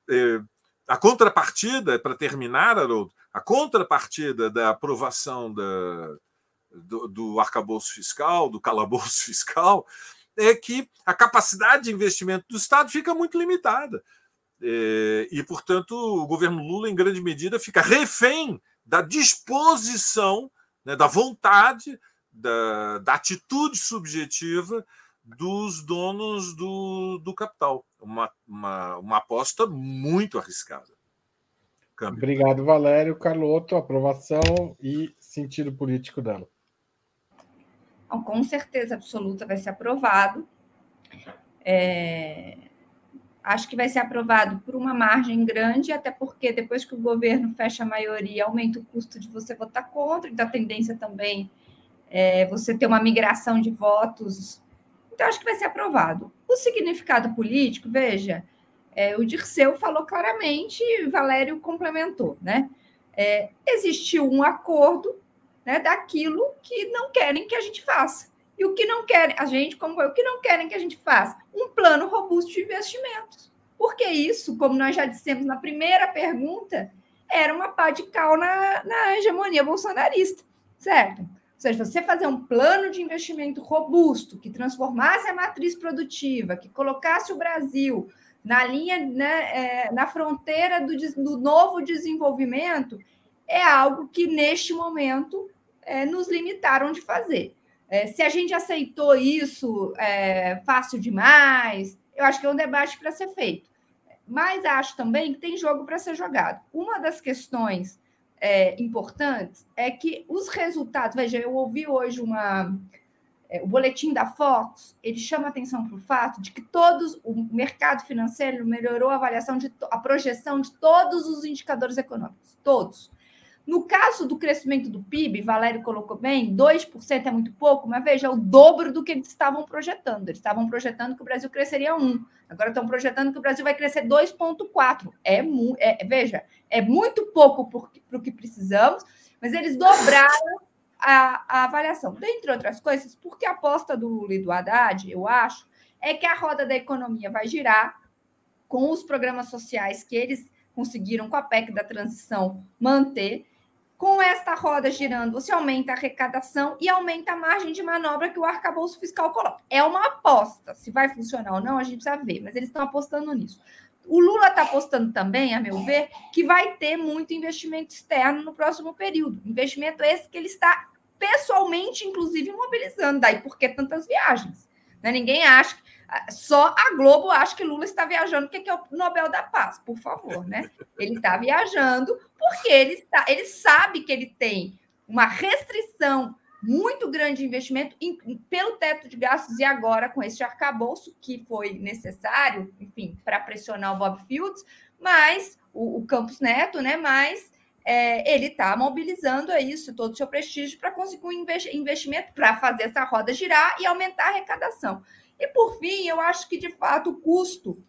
é, a contrapartida, para terminar, Haroldo, a contrapartida da aprovação da, do, do arcabouço fiscal, do calabouço fiscal, é que a capacidade de investimento do Estado fica muito limitada. É, e, portanto, o governo Lula, em grande medida, fica refém da disposição, né, da vontade, da, da atitude subjetiva dos donos do, do capital. Uma, uma, uma aposta muito arriscada. Câmbio. Obrigado, Valério. Carloto, aprovação e sentido político dela. Com certeza absoluta vai ser aprovado. É... Acho que vai ser aprovado por uma margem grande, até porque depois que o governo fecha a maioria, aumenta o custo de você votar contra, então a tendência também é você ter uma migração de votos então, acho que vai ser aprovado. O significado político, veja, é, o Dirceu falou claramente, Valério complementou, né? É, existiu um acordo né, daquilo que não querem que a gente faça. E o que não querem, a gente, como eu, o que não querem que a gente faça? Um plano robusto de investimentos. Porque isso, como nós já dissemos na primeira pergunta, era uma pá de cal na, na hegemonia bolsonarista, certo? Seja, você fazer um plano de investimento robusto que transformasse a matriz produtiva, que colocasse o Brasil na linha, né, é, na fronteira do, do, novo desenvolvimento, é algo que neste momento é, nos limitaram de fazer. É, se a gente aceitou isso é, fácil demais, eu acho que é um debate para ser feito. Mas acho também que tem jogo para ser jogado. Uma das questões é, importantes é que os resultados. Veja, eu ouvi hoje uma, é, o boletim da Fox, ele chama atenção para o fato de que todos o mercado financeiro melhorou a avaliação de a projeção de todos os indicadores econômicos, todos. No caso do crescimento do PIB, Valério colocou bem, 2% é muito pouco, mas veja, é o dobro do que eles estavam projetando. Eles estavam projetando que o Brasil cresceria 1. Agora estão projetando que o Brasil vai crescer 2,4. É, é, veja, é muito pouco para o que precisamos, mas eles dobraram a, a avaliação. Dentre outras coisas, porque a aposta do Lula e do Haddad, eu acho, é que a roda da economia vai girar com os programas sociais que eles conseguiram com a PEC da transição manter com esta roda girando, você aumenta a arrecadação e aumenta a margem de manobra que o arcabouço fiscal coloca. É uma aposta. Se vai funcionar ou não, a gente precisa ver, mas eles estão apostando nisso. O Lula está apostando também, a meu ver, que vai ter muito investimento externo no próximo período. Investimento esse que ele está pessoalmente, inclusive, mobilizando. Daí por que tantas viagens? Né? Ninguém acha. Só a Globo acha que Lula está viajando, porque é o Nobel da Paz, por favor, né? Ele está viajando porque ele, está, ele sabe que ele tem uma restrição muito grande de investimento em, pelo teto de gastos e agora com esse arcabouço que foi necessário, enfim, para pressionar o Bob Fields, mas o, o Campos Neto, né? Mas é, ele está mobilizando isso, todo o seu prestígio para conseguir um investimento para fazer essa roda girar e aumentar a arrecadação. E por fim, eu acho que de fato o custo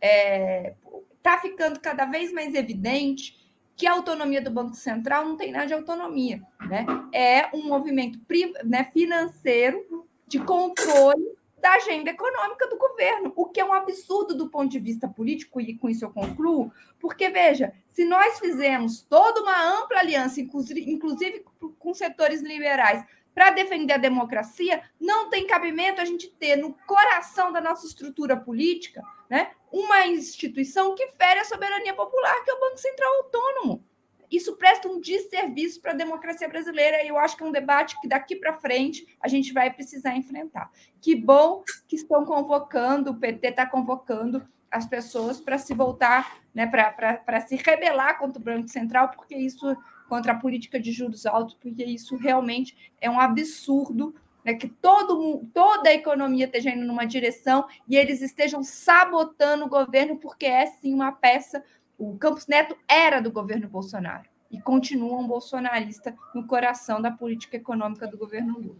está é, tá ficando cada vez mais evidente que a autonomia do Banco Central não tem nada de autonomia, né? É um movimento né, financeiro de controle da agenda econômica do governo, o que é um absurdo do ponto de vista político, e com isso eu concluo, porque, veja, se nós fizermos toda uma ampla aliança, inclusive com setores liberais, para defender a democracia, não tem cabimento a gente ter no coração da nossa estrutura política né, uma instituição que fere a soberania popular, que é o Banco Central Autônomo. Isso presta um desserviço para a democracia brasileira e eu acho que é um debate que daqui para frente a gente vai precisar enfrentar. Que bom que estão convocando, o PT está convocando as pessoas para se voltar, né, para se rebelar contra o Banco Central, porque isso contra a política de juros altos, porque isso realmente é um absurdo né, que todo, toda a economia esteja indo numa direção e eles estejam sabotando o governo, porque é sim uma peça. O Campos Neto era do governo Bolsonaro e continua um bolsonarista no coração da política econômica do governo Lula.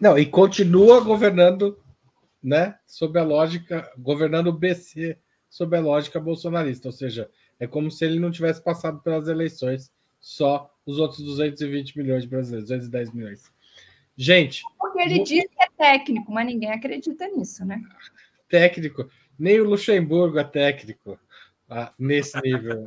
Não, e continua governando, né, sob a lógica, governando o BC sob a lógica bolsonarista, ou seja, é como se ele não tivesse passado pelas eleições, só os outros 220 milhões de brasileiros, 210 milhões. Gente. Porque ele diz que é técnico, mas ninguém acredita nisso, né? Técnico. Nem o Luxemburgo é técnico ah, nesse nível.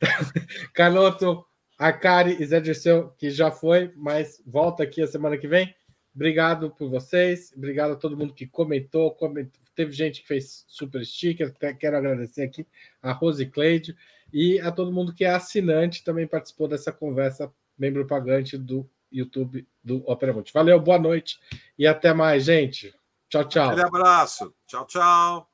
Canoto, Akari e Zé Dirceu, que já foi, mas volta aqui a semana que vem. Obrigado por vocês, obrigado a todo mundo que comentou, comentou. Teve gente que fez super sticker, quero agradecer aqui a Rose Cleide e a todo mundo que é assinante também participou dessa conversa, membro pagante do YouTube do Opera Multi. Valeu, boa noite e até mais, gente. Tchau, tchau. Um abraço. Tchau, tchau.